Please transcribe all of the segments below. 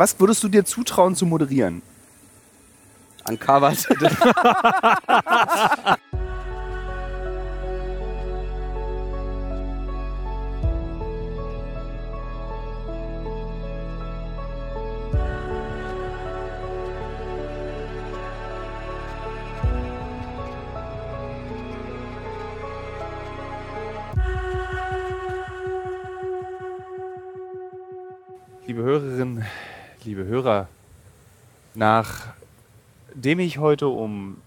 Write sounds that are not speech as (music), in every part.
was würdest du dir zutrauen zu moderieren? Uncovered. (laughs) (laughs) Hörer, nachdem ich heute um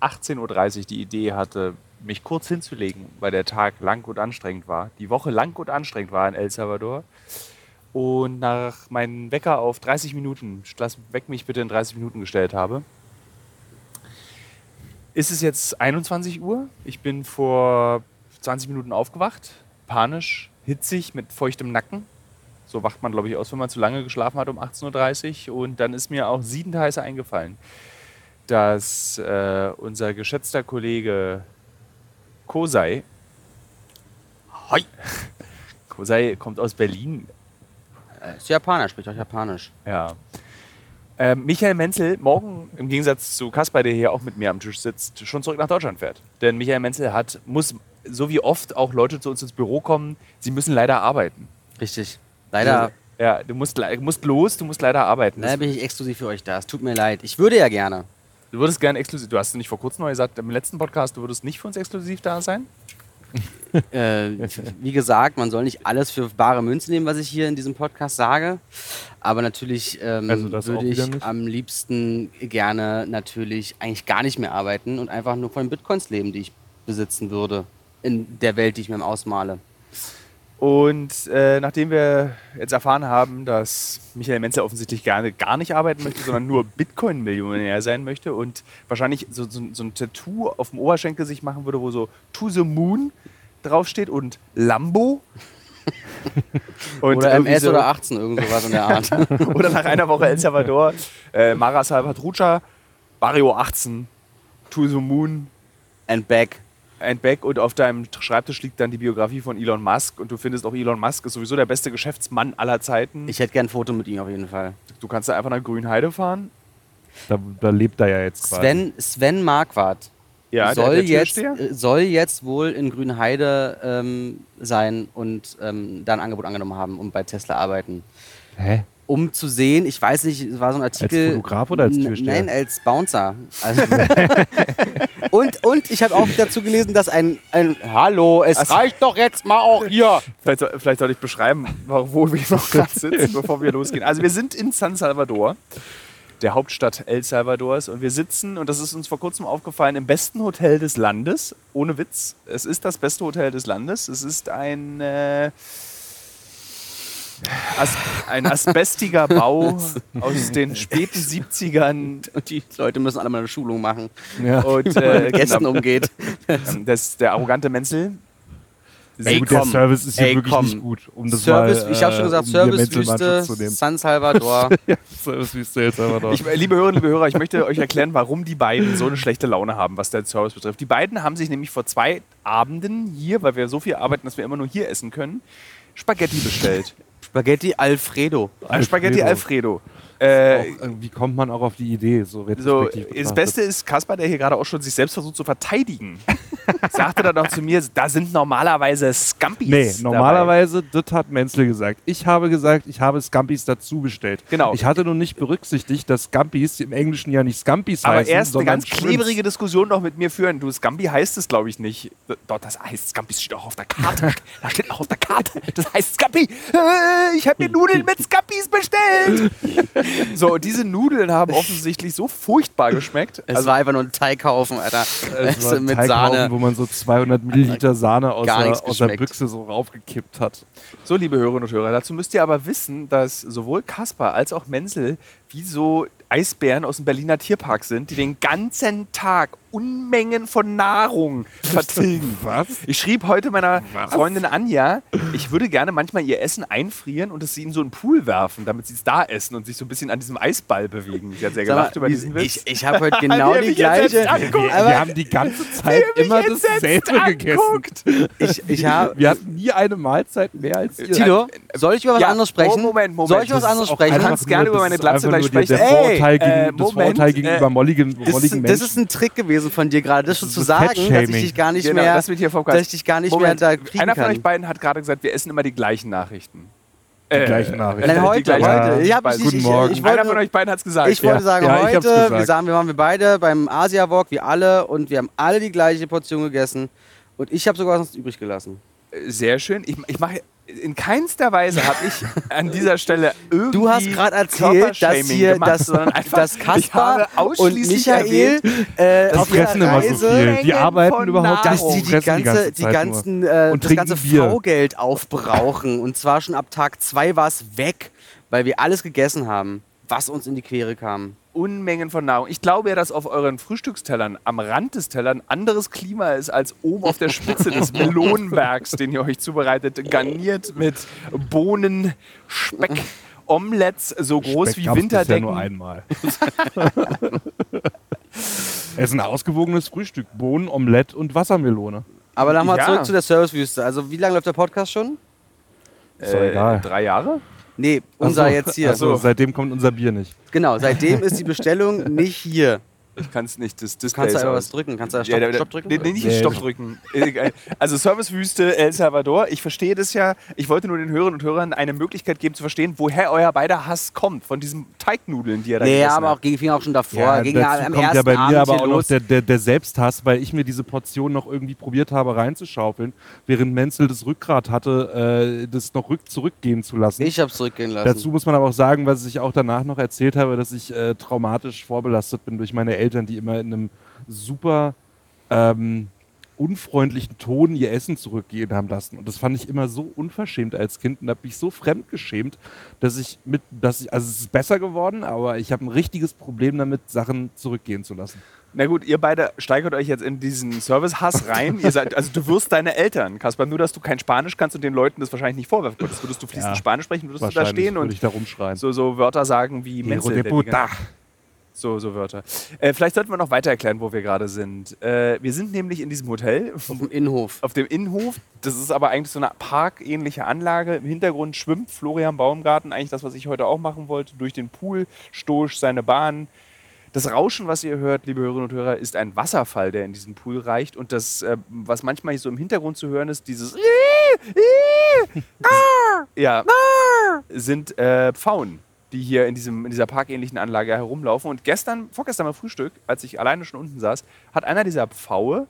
18.30 Uhr die Idee hatte, mich kurz hinzulegen, weil der Tag lang und anstrengend war, die Woche lang und anstrengend war in El Salvador, und nach meinen Wecker auf 30 Minuten, lass weg mich bitte in 30 Minuten gestellt habe, ist es jetzt 21 Uhr. Ich bin vor 20 Minuten aufgewacht, panisch, hitzig, mit feuchtem Nacken. So wacht man, glaube ich, aus, wenn man zu lange geschlafen hat um 18.30 Uhr. Und dann ist mir auch siedend heiß eingefallen, dass äh, unser geschätzter Kollege Kosei, Hoi. (laughs) Kosei kommt aus Berlin, Äh, Ist Japaner, spricht auch Japanisch. ja. Äh, Michael Menzel morgen, im Gegensatz zu Kaspar, der hier auch mit mir am Tisch sitzt, schon zurück nach Deutschland fährt. Denn Michael Menzel hat, muss, so wie oft auch Leute zu uns ins Büro kommen, sie müssen leider arbeiten. Richtig. Leider, Ja, du musst, musst los, du musst leider arbeiten. leider bin ich exklusiv für euch da. Es tut mir leid. Ich würde ja gerne. Du würdest gerne exklusiv, du hast nicht vor kurzem noch gesagt, im letzten Podcast, du würdest nicht für uns exklusiv da sein? (laughs) Äh, wie gesagt, man soll nicht alles für bare Münze nehmen, was ich hier in diesem Podcast sage. Aber natürlich ähm, Also würde ich am liebsten gerne natürlich eigentlich gar nicht mehr arbeiten und einfach nur von den Bitcoins leben, die ich besitzen würde. In der Welt, die ich mir ausmale. Und äh, nachdem wir jetzt erfahren haben, dass Michael Menzel offensichtlich gerne gar nicht arbeiten möchte, sondern nur Bitcoin-Millionär sein möchte und wahrscheinlich so, so, so ein Tattoo auf dem Oberschenkel sich machen würde, wo so To the Moon draufsteht und Lambo. Und Oder MS so- oder 18, irgend sowas in der Art. (laughs) Oder nach einer Woche El Salvador, äh, Mara Salvatrucha, Barrio 18, To the Moon, And back. And back und auf deinem Schreibtisch liegt dann die Biografie von Elon Musk und du findest auch Elon Musk ist sowieso der beste Geschäftsmann aller Zeiten. Ich hätte gern ein Foto mit ihm auf jeden Fall. du kannst da einfach nach Grünheide fahren. Da, da lebt er ja jetzt quasi. Sven, Sven Marquardt Ja, soll, der, der jetzt, äh, soll jetzt wohl in Grünheide ähm, sein und ähm, da ein Angebot angenommen haben und bei Tesla arbeiten. Hä? Um zu sehen, ich weiß nicht, es war so ein Artikel. Fotograf oder als Türsteher? Nein, als Bouncer. Also (laughs) und, und ich habe auch dazu gelesen, dass ein, ein Hallo, es Also- reicht doch jetzt mal auch hier. Vielleicht, soll- vielleicht sollte ich beschreiben, wo wir noch (laughs) gerade sitzen, bevor wir losgehen. Also wir sind in San Salvador, der Hauptstadt El Salvadors und wir sitzen, und das ist uns vor kurzem aufgefallen, im besten Hotel des Landes. Ohne Witz. Es ist das beste Hotel des Landes. Es ist ein... Äh, As ein asbestiger Bau (laughs) aus den späten 70ern. Und die Leute müssen alle mal eine Schulung machen, Ja. Und wie man äh, (laughs) mit Gästen genau, umgeht. ähm, das, der arrogante Menzel. Ey, gut, der komm. Service ist hier Ey, wirklich komm. nicht gut. Um das Service, mal, ich habe schon äh, gesagt, um Servicewüste. San Salvador. (laughs) ja, Servicewüste jetzt aber doch. Ich, liebe Hörerinnen, liebe Hörer, ich möchte euch erklären, warum die beiden so eine schlechte Laune haben, was der Service betrifft. Die beiden haben sich nämlich vor zwei Abenden hier, weil wir so viel arbeiten, dass wir immer nur hier essen können, Spaghetti bestellt. Spaghetti Alfredo. Ein Spaghetti Alfredo. Äh, wie kommt man auch auf die Idee? So, so, das? Beste ist Kaspar, der hier gerade auch schon sich selbst versucht zu verteidigen. (laughs) (laughs) Sagte dann noch zu mir, da sind normalerweise Scampis. Nee, dabei. normalerweise, das hat Menzel gesagt. Ich habe gesagt, ich habe Scampis dazu bestellt. Genau. Ich hatte nur nicht berücksichtigt, dass Scampis im Englischen ja nicht Scampis Aber heißen, erst eine ganz klebrige Diskussion noch mit mir führen. Du, Scampi heißt es, glaube ich, nicht. Dort, das heißt, Scampi steht auch auf der Karte. (laughs) Da steht auch auf der Karte. Das heißt Scampi. Äh, ich habe mir Nudeln mit Scampis bestellt. (laughs) So, und diese Nudeln haben offensichtlich so furchtbar geschmeckt. Es Also, war einfach nur ein Teighaufen, Alter. Es war ein mit Teighaufen, Sahne. Wo man so 200 Milliliter Sahne aus, der, aus der. Büchse so raufgekippt hat. so, liebe Hörerinnen und Hörer, dazu müsst ihr aber wissen, dass sowohl Kaspar als auch Menzel wie so Eisbären aus dem Berliner Tierpark sind, die den ganzen Tag Unmengen von Nahrung vertilgen. (laughs) Was? Ich schrieb heute meiner Was? Freundin Anja, ich würde gerne manchmal ihr Essen einfrieren und es sie in so einen Pool werfen, damit sie es da essen und sich so ein bisschen an diesem Eisball bewegen. Sie hat sehr gelacht über diesen Witz. ich ich habe heute (laughs) genau die gleiche. Wir, haben die ganze (laughs) Zeit immer dasselbe gegessen. anguckt. Ich, ich habe. Wir hatten nie eine Mahlzeit mehr als ihr. Tilo, soll ich über was Ja, anderes sprechen? oh, Moment, Moment. Soll ich über was Das anderes sprechen? Du kannst gerne über das meine Glatze gleich nur der- sprechen. Der Ey, Vorurteil, äh, gegen, das Moment, Vorurteil gegenüber äh, molligen, Das molligen das Menschen. ist ein Trick gewesen von dir gerade, das schon zu sagen, dass ich dich gar nicht Genau, mehr, das wird hier dass ich dich gar nicht Moment, mehr da kriegen Einer von kann. euch beiden hat gerade gesagt, wir essen immer die gleichen Nachrichten. Äh, gleichen Nachrichten. Nein, die heute, gleichen heute. Nachrichten. Ich, hab Weiß nicht, Guten ich, Morgen. ich, Einer von wollte, euch beiden hat es gesagt. ich wollte Ja. sagen, Ja, heute, gesagt. wir, sagen, wir waren wir beide beim Asia Walk, wir alle, und wir haben alle die gleiche Portion gegessen. Und ich habe sogar was übrig gelassen. Sehr schön. Ich, ich mache in keinster Weise habe ich an dieser Stelle irgendwie Du hast gerade erzählt, dass hier gemacht, das, sondern (laughs) einfach, dass ich Kaspar habe und ausschließlich Michael erwähnt, äh, Die auf ihrer so Reise, viel. Die arbeiten überhaupt dass nicht. Nahrung. die ganze, die Zeit ganzen, äh, Und das ganze Bier. V-Geld aufbrauchen. Und zwar schon ab Tag zwei war es weg, weil wir alles gegessen haben, was uns in die Quere kam. Unmengen von Nahrung. Ich glaube ja, dass auf euren Frühstückstellern am Rand des Tellern anderes Klima ist als oben auf der Spitze des (laughs) Melonenbergs, den ihr euch zubereitet, garniert mit Bohnen, Speck, Omelettes so groß Speck wie Winterdecken. nur einmal. (laughs) es ist ein ausgewogenes Frühstück. Bohnen, Omelette und Wassermelone. Aber nochmal Ja. zurück zu der Servicewüste. Also wie lange läuft der Podcast schon? Ist doch egal. Drei Jahre? Nee, unser so, jetzt hier. ach so, seitdem kommt unser Bier nicht. Genau, seitdem ist die Bestellung (laughs) nicht hier. Ich kann es nicht. Das Display Kannst du aber aus. was drücken? Kannst du da Ja, Stopp, der- der- Stopp drücken? Nee, nee, nicht Nee. Stopp drücken. Egal. Also Servicewüste El Salvador, ich verstehe das ja. Ich wollte nur den Hörern und Hörern eine Möglichkeit geben zu verstehen, woher euer beider Hass kommt. Von diesen Teignudeln, die ihr da Nee, gegessen aber auch habt. ging, auch schon davor. Ja, ging dazu am kommt ersten ja bei Abend mir aber hier auch noch der, der, der Selbsthass, weil ich mir diese Portion noch irgendwie probiert habe reinzuschaufeln, während Menzel das Rückgrat hatte, äh, das noch rück zurückgehen zu lassen. Ich hab's zurückgehen lassen. Dazu muss man aber auch sagen, was ich auch danach noch erzählt habe, dass ich äh, traumatisch vorbelastet bin durch meine Eltern, die immer in einem super ähm, unfreundlichen Ton ihr Essen zurückgehen haben lassen. Und das fand ich immer so unverschämt als Kind und habe mich so fremdgeschämt, dass ich mit, dass ich, also es ist besser geworden, aber ich habe ein richtiges Problem damit, Sachen zurückgehen zu lassen. Na gut, ihr beide steigert euch jetzt in diesen Service-Hass rein. ihr seid, also du wirst deine Eltern, Kaspar, nur dass du kein Spanisch kannst und den Leuten das wahrscheinlich nicht vorwerfen würdest. Würdest du fließend Ja. Spanisch sprechen, würdest du da stehen und da so, so Wörter sagen wie Menzel. de der die puta. So, so Wörter. Äh, vielleicht sollten wir noch weiter erklären, wo wir gerade sind. Äh, wir sind nämlich in diesem Hotel auf dem Innenhof. auf dem Innenhof. Das ist aber eigentlich so eine parkähnliche Anlage. Im Hintergrund schwimmt Florian Baumgarten, eigentlich das, was ich heute auch machen wollte, durch den Pool, stoisch seine Bahn. Das Rauschen, was ihr hört, liebe Hörerinnen und Hörer, ist ein Wasserfall, der in diesen Pool reicht. Und das, äh, was manchmal so im Hintergrund zu hören ist, dieses (laughs) ja, sind äh, Pfauen, die hier in, diesem, in dieser parkähnlichen Anlage herumlaufen. Und gestern, vorgestern beim Frühstück, als ich alleine schon unten saß, hat einer dieser Pfaue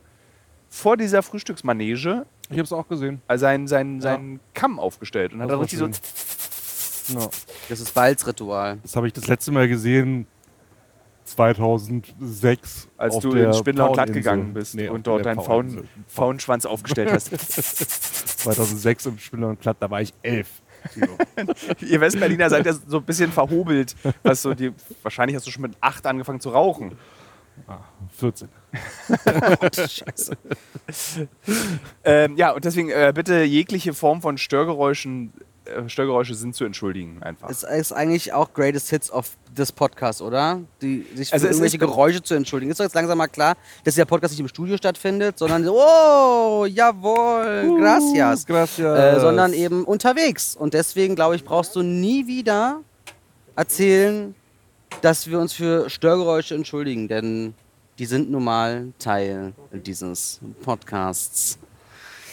vor dieser Frühstücksmanege Ich habe es auch gesehen. äh, seinen, seinen, Ja. seinen Kamm aufgestellt und hat Das dann richtig so. Ja. Das ist Balzritual. Das habe ich das letzte Mal gesehen 2006. Als auf du der in Spindler und Glatt gegangen bist Nee, und dort deinen. Faun, Faunschwanz aufgestellt hast. (laughs) 2006 im Spindler und Glatt, da war ich elf. (laughs) Ihr Westberliner seid ja so ein bisschen verhobelt. Was so die, wahrscheinlich hast du schon mit acht angefangen zu rauchen. 14. (laughs) Scheiße. Ähm, ja, und deswegen äh, bitte jegliche Form von Störgeräuschen, Störgeräusche sind zu entschuldigen einfach. Es ist eigentlich auch Greatest Hits of this Podcast, oder? Die, sich für Also es irgendwelche ist- Geräusche zu entschuldigen. Ist doch jetzt langsam mal klar, dass der Podcast nicht im Studio stattfindet, sondern so, oh, jawohl, gracias. Gracias. Äh, sondern eben unterwegs. Und deswegen, glaube ich, brauchst du nie wieder erzählen, dass wir uns für Störgeräusche entschuldigen, denn die sind nun mal Teil dieses Podcasts.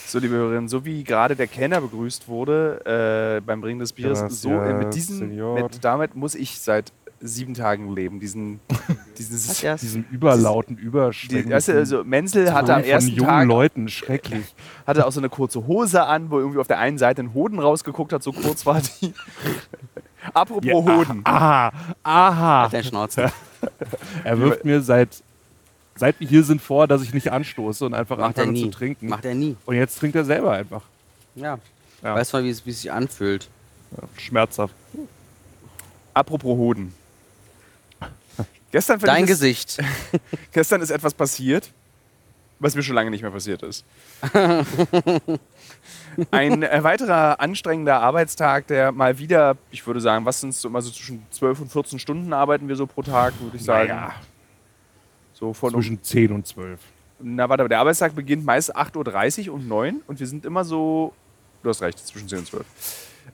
So, liebe Hörerinnen, so wie gerade der Kellner begrüßt wurde äh, beim Bringen des Bieres, Gracias, so äh, mit diesen, Senor. mit, damit muss ich seit sieben Tagen leben. Diesen, (laughs) dieses, Ja, Diesen überlauten, die, überschwänglichen weißt du, also Menzel hatte am von ersten jungen Tag Leuten, schrecklich. (laughs) hatte auch so eine kurze Hose an, wo irgendwie auf der einen Seite ein Hoden rausgeguckt hat, so kurz war die. (laughs) Apropos Hoden. Aha, aha. Dein Schnauze. Er wirft mir seit, seit wir hier sind vor, dass ich nicht anstoße und einfach Macht anfange zu trinken. Macht er nie. Und jetzt trinkt er selber einfach. Ja. Ja. Weißt du mal, wie es, sich anfühlt? Ja, schmerzhaft. Apropos Hoden. Gestern, Dein ich es- Gesicht. (laughs) gestern ist etwas passiert, was mir schon lange nicht mehr passiert ist. (laughs) Ein weiterer anstrengender Arbeitstag, der mal wieder, ich würde sagen, was sind es so immer so zwischen 12 und 14 Stunden arbeiten wir so pro Tag, würde ich sagen. Naja, So von um, zwischen 10 und 12. na warte, der Arbeitstag beginnt meist 8.30 Uhr und 9 und wir sind immer so, du hast recht, zwischen 10 und 12.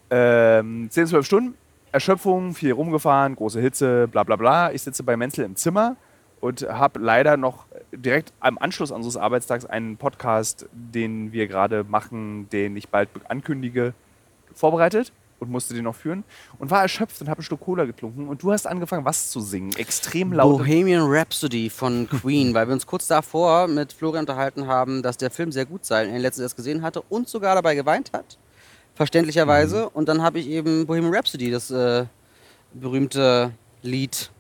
Ähm, 10, 12 Stunden, Erschöpfung, viel rumgefahren, große Hitze, bla bla bla. Ich sitze bei Menzel im Zimmer und habe leider noch direkt am Anschluss unseres Arbeitstags einen Podcast, den wir gerade machen, den ich bald ankündige, vorbereitet und musste den noch führen und war erschöpft und habe einen Schluck Cola getrunken und du hast angefangen, was zu singen. Extrem laut. Bohemian Rhapsody von Queen, weil wir uns kurz davor mit Florian unterhalten haben, dass der Film sehr gut sei, den er letztens erst gesehen hatte und sogar dabei geweint hat. Verständlicherweise. Und dann habe ich eben Bohemian Rhapsody, das äh, berühmte Lied,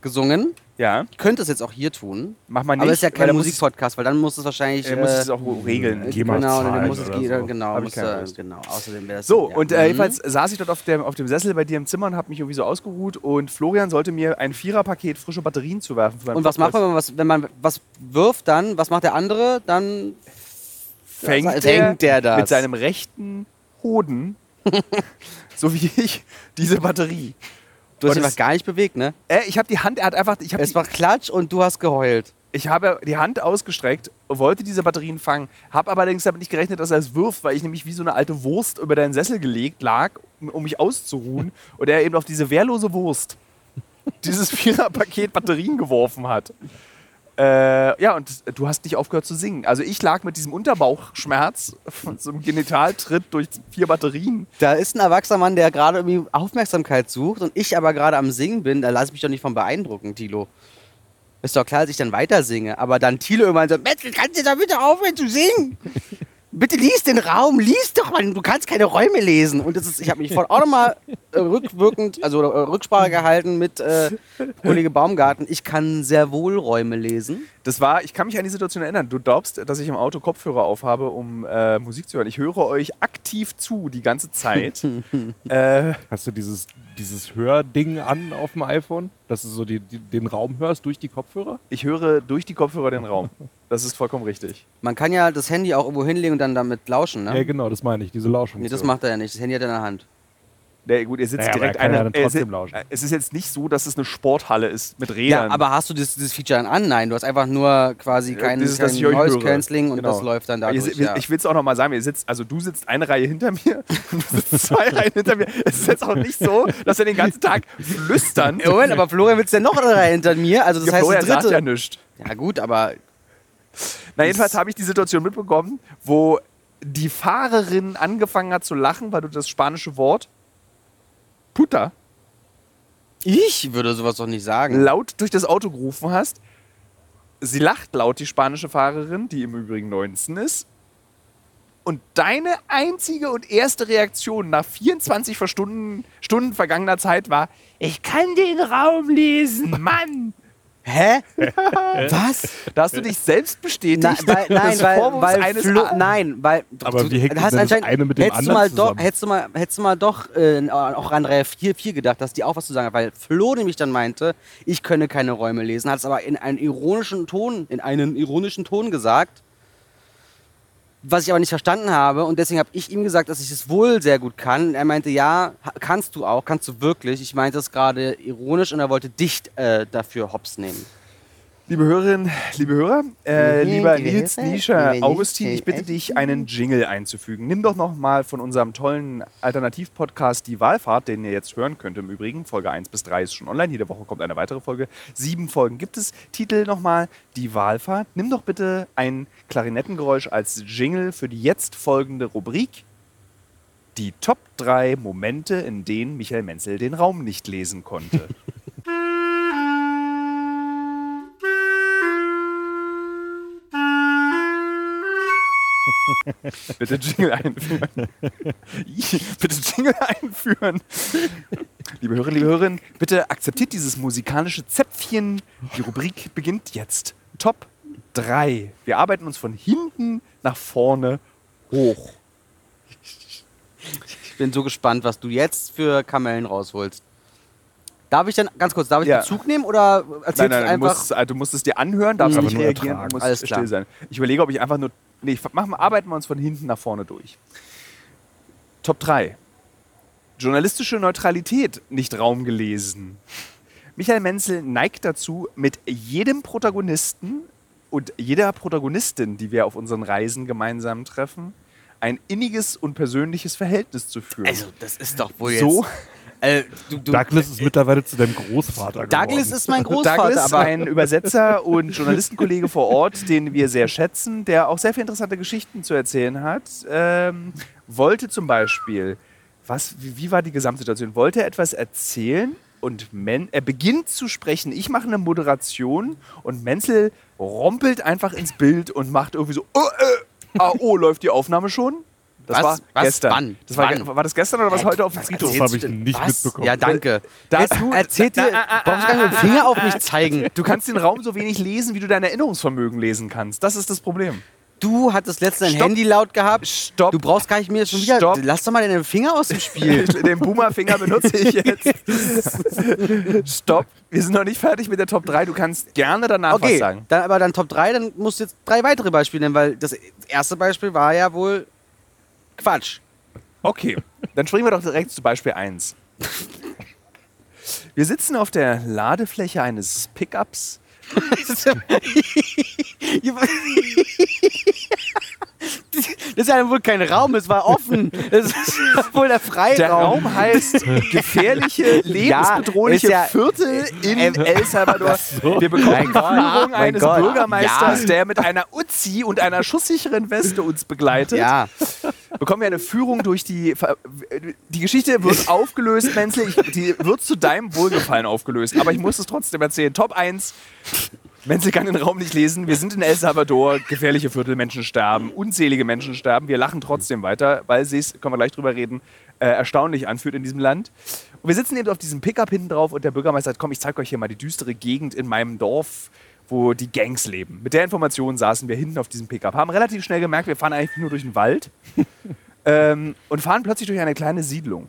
gesungen. Ja, Ich könnte es jetzt auch hier tun. mach mal nicht. aber es ist ja kein muss Musikpodcast, weil dann muss es wahrscheinlich. Muss äh, es auch regeln. äh, genau, dann muss es oder ge- so. genau, muss, äh, genau. Außerdem wäre es So, ja. und äh, Mhm. jedenfalls saß ich dort auf dem, auf dem Sessel bei dir im Zimmer und habe mich irgendwie so ausgeruht und Florian sollte mir ein Viererpaket frische Batterien zuwerfen. Für meinen Und was macht Podcast. man, wenn man was, wenn man was wirft, dann? Was macht der andere? Dann Fängt, Ja, der der das. mit seinem rechten Hoden, (laughs) so wie ich, diese Batterie. Du hast Und einfach gar nicht bewegt, ne? Äh, ich habe die Hand, er hat einfach, ich habe Es war Klatsch und du hast geheult. ich habe die Hand ausgestreckt, wollte diese Batterien fangen, habe aber allerdings damit nicht gerechnet, dass er es wirft, weil ich nämlich wie so eine alte Wurst über deinen Sessel gelegt lag, um, um mich auszuruhen (laughs) und er eben auf diese wehrlose Wurst dieses Viererpaket Batterien geworfen hat. Äh, ja, und du hast nicht aufgehört zu singen. Also ich lag mit diesem Unterbauchschmerz von so einem Genitaltritt durch vier Batterien. Da ist ein erwachsener Mann, der gerade irgendwie Aufmerksamkeit sucht und ich aber gerade am Singen bin. Da lasse ich mich doch nicht von beeindrucken, Tilo. Ist doch klar, dass ich dann weiter singe. Aber dann Tilo irgendwann so, Metzel, kannst du da bitte aufhören zu singen? (laughs) Bitte lies den Raum, lies doch mal, du kannst keine Räume lesen. Und das ist, ich habe mich vorhin auch nochmal äh, rückwirkend, also äh, Rücksprache gehalten mit äh, Kollege Baumgarten. Ich kann sehr wohl Räume lesen. Das war, ich kann mich an die Situation erinnern. Du glaubst, dass ich im Auto Kopfhörer aufhabe, um äh, Musik zu hören. Ich höre euch aktiv zu die ganze Zeit. (laughs) äh, Hast du dieses, dieses Hörding an auf dem iPhone, dass du so die, die, den Raum hörst durch die Kopfhörer? ich höre durch die Kopfhörer den Raum. Das ist vollkommen richtig. Man kann ja das Handy auch irgendwo hinlegen und dann damit lauschen, ne? Ja, genau, das meine ich, diese Lauschfunktion. Nee, das macht er ja nicht. Das Handy hat er in der Hand. Nee, gut, ihr sitzt Naja, direkt er kann ja trotzdem es, ist- lauschen. es ist jetzt nicht so, dass es eine Sporthalle ist mit Rädern. Ja, aber hast du dieses, dieses Feature dann an? Nein, du hast einfach nur quasi Ja, kein, dieses, kein ich Noise höre. Cancelling und Genau. das läuft dann dadurch. si- ja. Ich will es auch noch mal sagen, ihr sitzt, also du sitzt eine Reihe hinter mir und (laughs) du sitzt zwei (laughs) Reihen hinter mir. Es ist jetzt auch nicht so, dass wir den ganzen Tag flüstern. (laughs) Moment, aber Florian sitzt ja noch eine Reihe hinter mir, also das Ja, heißt Florian dritte. sagt ja nichts. ja gut, aber Na, jedenfalls habe ich die Situation mitbekommen, wo die Fahrerin angefangen hat zu lachen, weil du das spanische Wort Puta ich würde sowas doch nicht sagen. laut durch das Auto gerufen hast. Sie lacht laut, die spanische Fahrerin, die im Übrigen 19 ist. Und deine einzige und erste Reaktion nach 24 Stunden, Stunden vergangener Zeit war, ich kann den Raum lesen, Mann. Hä? (laughs) Was? Da hast du dich selbst bestätigt. Na, weil, nein, weil, weil eines Flo, nein, weil Aber du, wie hängt du hast anscheinend eine mit dem hättest du anderen mal doch, hättest du mal, hättest du mal doch äh, auch an Reihe 4, 4 gedacht, dass die auch was zu sagen hat, weil Flo nämlich dann meinte, ich könne keine Räume lesen, hat es aber in einen ironischen Ton, in einen ironischen Ton gesagt, was ich aber nicht verstanden habe und deswegen habe ich ihm gesagt, dass ich es wohl sehr gut kann. Er meinte, ja, kannst du auch, kannst du wirklich. Ich meinte es gerade ironisch und er wollte dich äh, dafür hops nehmen. Liebe Hörerinnen, liebe Hörer, äh, lieber liebe Nils, liebe Augustin, ich bitte dich, einen Jingle einzufügen. Nimm doch noch mal von unserem tollen Alternativpodcast Die Wahlfahrt, den ihr jetzt hören könnt im Übrigen. Folge 1 bis 3 ist schon online. Jede Woche kommt eine weitere Folge. Sieben Folgen gibt es. Titel nochmal Die Wahlfahrt. Nimm doch bitte ein Klarinettengeräusch als Jingle für die jetzt folgende Rubrik. Die Top 3 Momente, in denen Michael Menzel den Raum nicht lesen konnte. (laughs) Bitte Jingle einführen. (laughs) Bitte Jingle einführen. Liebe Hörer, liebe Hörerinnen, bitte akzeptiert dieses musikalische Zäpfchen. Die Rubrik beginnt jetzt. Top 3. Wir arbeiten uns von hinten nach vorne hoch. Ich bin so gespannt, was du jetzt für Kamellen rausholst. Darf ich denn, ganz kurz, darf ich Ja. Bezug nehmen oder erzählst Nein, nein, du du einfach? musst, also du musst es dir anhören, darfst Mhm. nicht Aber reagieren ertragen. und musst Alles klar. still sein. Ich überlege, ob ich einfach nur. Nee, ich mach mal, arbeiten wir uns von hinten nach vorne durch. Top 3. Journalistische Neutralität nicht Raum gelesen. Michael Menzel neigt dazu, mit jedem Protagonisten und jeder Protagonistin, die wir auf unseren Reisen gemeinsam treffen, ein inniges und persönliches Verhältnis zu führen. Also, das ist doch wohl so, jetzt. Äh, du, du, Douglas ist mittlerweile zu deinem Großvater geworden. Douglas ist mein (laughs) Großvater, Douglas, aber ein Übersetzer und Journalistenkollege vor Ort, den wir sehr schätzen, der auch sehr viele interessante Geschichten zu erzählen hat, ähm, wollte zum Beispiel, was, wie, wie war die Gesamtsituation? Wollte er etwas erzählen und Men er beginnt zu sprechen. Ich mache eine Moderation und Menzel rompelt einfach ins Bild und macht irgendwie so, oh, äh, ah, oh (laughs) läuft die Aufnahme schon? Das Was? war Was? gestern. Wann? Das war, Wann? war das gestern oder was heute auf dem Was Friedhof? Das habe ich nicht Was? mitbekommen. Ja, danke. Da- Jetzt du- erzählt dir, warum gar nicht mit dem Finger auf mich (laughs) zeigen? Du kannst den Raum so wenig lesen, wie du dein Erinnerungsvermögen lesen kannst. Das ist das Problem. Du hattest letztens dein. Handy laut gehabt. Stopp. Du brauchst gar nicht mehr schon wieder. Stopp. Lass doch mal deinen Finger aus dem Spiel. (laughs) Den Boomer-Finger benutze ich jetzt. (laughs) Stopp. Wir sind noch nicht fertig mit der Top 3. Du kannst gerne danach was Okay, sagen. dann, aber dann Top 3, dann musst du jetzt drei weitere Beispiele nennen, weil das erste Beispiel war ja wohl Quatsch. Okay, dann springen wir doch direkt zu Beispiel 1. Wir sitzen auf der Ladefläche eines Pickups. Das ist ja wohl kein Raum, es war offen. Das ist wohl der Freiraum. Der Raum heißt gefährliche, lebensbedrohliche ist ja- Viertel in Ähm, El Salvador. Wir bekommen Gott, Führung eines Gott. Bürgermeisters, Ja. der mit einer Uzi und einer schusssicheren Weste uns begleitet. Ja, bekommen wir eine Führung durch die. Ver- Die Geschichte wird (laughs) aufgelöst, Menzel. Ich, die wird zu deinem Wohlgefallen aufgelöst. Aber ich muss es trotzdem erzählen. Top 1. Menzel kann den Raum nicht lesen. Wir sind in El Salvador. Gefährliche Viertel, Menschen sterben. Unzählige Menschen sterben. Wir lachen trotzdem weiter, weil sie es, können wir gleich drüber reden, äh, erstaunlich anfühlt in diesem Land. Und wir sitzen eben auf diesem Pickup hinten drauf und der Bürgermeister sagt: Komm, ich zeige euch hier mal die düstere Gegend in meinem Dorf wo die Gangs leben. Mit der Information saßen wir hinten auf diesem Pickup, haben relativ schnell gemerkt, wir fahren eigentlich nur durch den Wald (laughs) ähm, und fahren plötzlich durch eine kleine Siedlung.